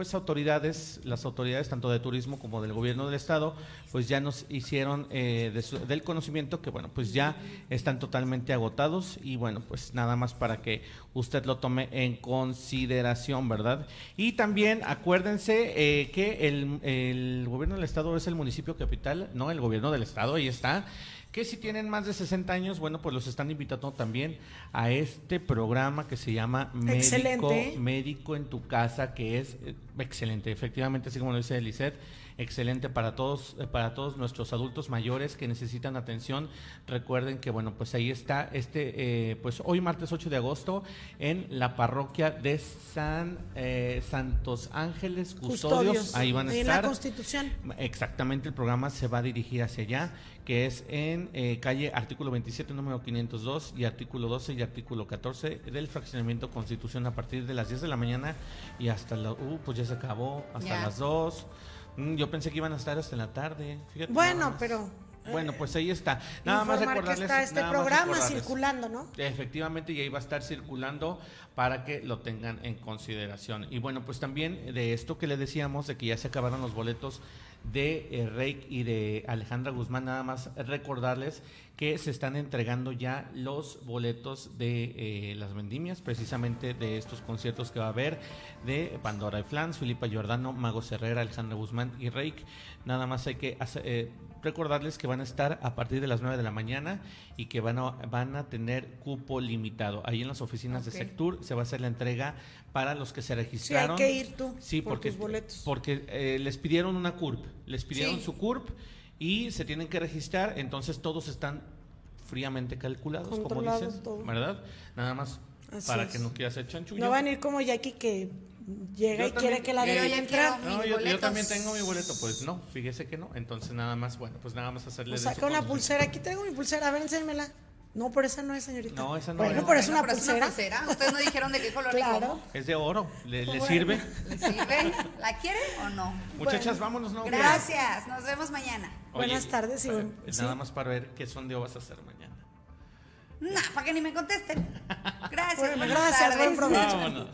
S4: pues autoridades, las autoridades tanto de turismo como del gobierno del estado, pues ya nos hicieron eh, del conocimiento que bueno, pues ya están totalmente agotados y bueno, pues nada más para que usted lo tome en consideración, ¿verdad? Y también acuérdense eh, que el, el gobierno del estado es el municipio capital, no el gobierno del estado, ahí está que si tienen más de 60 años, bueno, pues los están invitando también a este programa que se llama Médico,
S2: Excelente.
S4: Médico en tu casa, que es eh, excelente, efectivamente, así como lo dice Eliseth, excelente para todos, eh, para todos nuestros adultos mayores que necesitan atención. Recuerden que, bueno, pues ahí está este, eh, pues hoy martes 8 de agosto en la parroquia de San eh, Santos Ángeles Custodios.
S2: Custodios.
S4: Ahí van a
S2: En
S4: estar.
S2: la Constitución.
S4: Exactamente, el programa se va a dirigir hacia allá, que es en eh, calle artículo 27, número 502 y artículo 12 y artículo 14 del fraccionamiento Constitución a partir de las 10 de la mañana y hasta la, uh, pues ya se acabó, hasta las 2. Mm, yo pensé que iban a estar hasta en la tarde. fíjate
S2: Bueno, pero
S4: Bueno, pues ahí está. Nada más
S2: informar que
S4: recordarles.
S2: está este programa
S4: recordarles.
S2: circulando, ¿no?
S4: Efectivamente, y ahí va a estar circulando para que lo tengan en consideración. Y bueno, pues también de esto que le decíamos, de que ya se acabaron los boletos de eh, Reik y de Alejandra Guzmán, nada más recordarles que se están entregando ya los boletos de eh, las vendimias, precisamente de estos conciertos que va a haber de Pandora y Flans, Filipa Giordano, Mago Herrera, Alejandra Guzmán y Reik. Nada más hay que hacer, eh, recordarles que van a estar a partir de las 9 de la mañana y que van a, van a tener cupo limitado. Ahí en las oficinas de Sectur se va a hacer la entrega para los que se
S2: Sí, hay
S4: registraron.
S2: que ir tú
S4: Sí,
S2: por
S4: porque,
S2: tus boletos.
S4: porque eh, les pidieron una CURP, les pidieron
S1: Sí.
S4: su CURP y se tienen que registrar, entonces todos están fríamente calculados, como dicen,
S2: todo.
S4: ¿verdad? Nada más
S2: Así
S4: para
S2: es.
S4: que no quieras ser chanchullo.
S2: No van a ir como Jackie que llega
S4: Yo
S2: y quiere que la
S1: yo
S2: entrar.
S1: quiero-
S4: No, yo, también tengo mi boleto, pues no, fíjese que no, entonces nada más, bueno, pues nada más hacerle
S2: O saca una pulsera. Aquí traigo mi pulsera. A ver, enséñamela. No, pero esa no es, señorita.
S4: No, esa no
S2: Bueno,
S4: es.
S2: pero es una
S1: pero
S2: pulsera.
S1: pulsera. Ustedes no dijeron de qué color
S2: Claro.
S4: Es de oro, ¿le, le
S2: Bueno.
S4: sirve?
S1: ¿Le sirve? ¿La quieren o no?
S4: Muchachas, vámonos, ¿no?
S1: Gracias. Nos vemos mañana.
S4: Oye,
S2: Buenas tardes y
S4: eh,
S2: buen-
S4: Nada
S2: sí.
S4: más para ver qué sondeo vas a hacer mañana.
S1: Nah, para que ni me contesten. Gracias.
S2: Bueno,
S1: buenas
S2: gracias, buen
S1: tardes.
S2: provecho.
S4: Vámonos.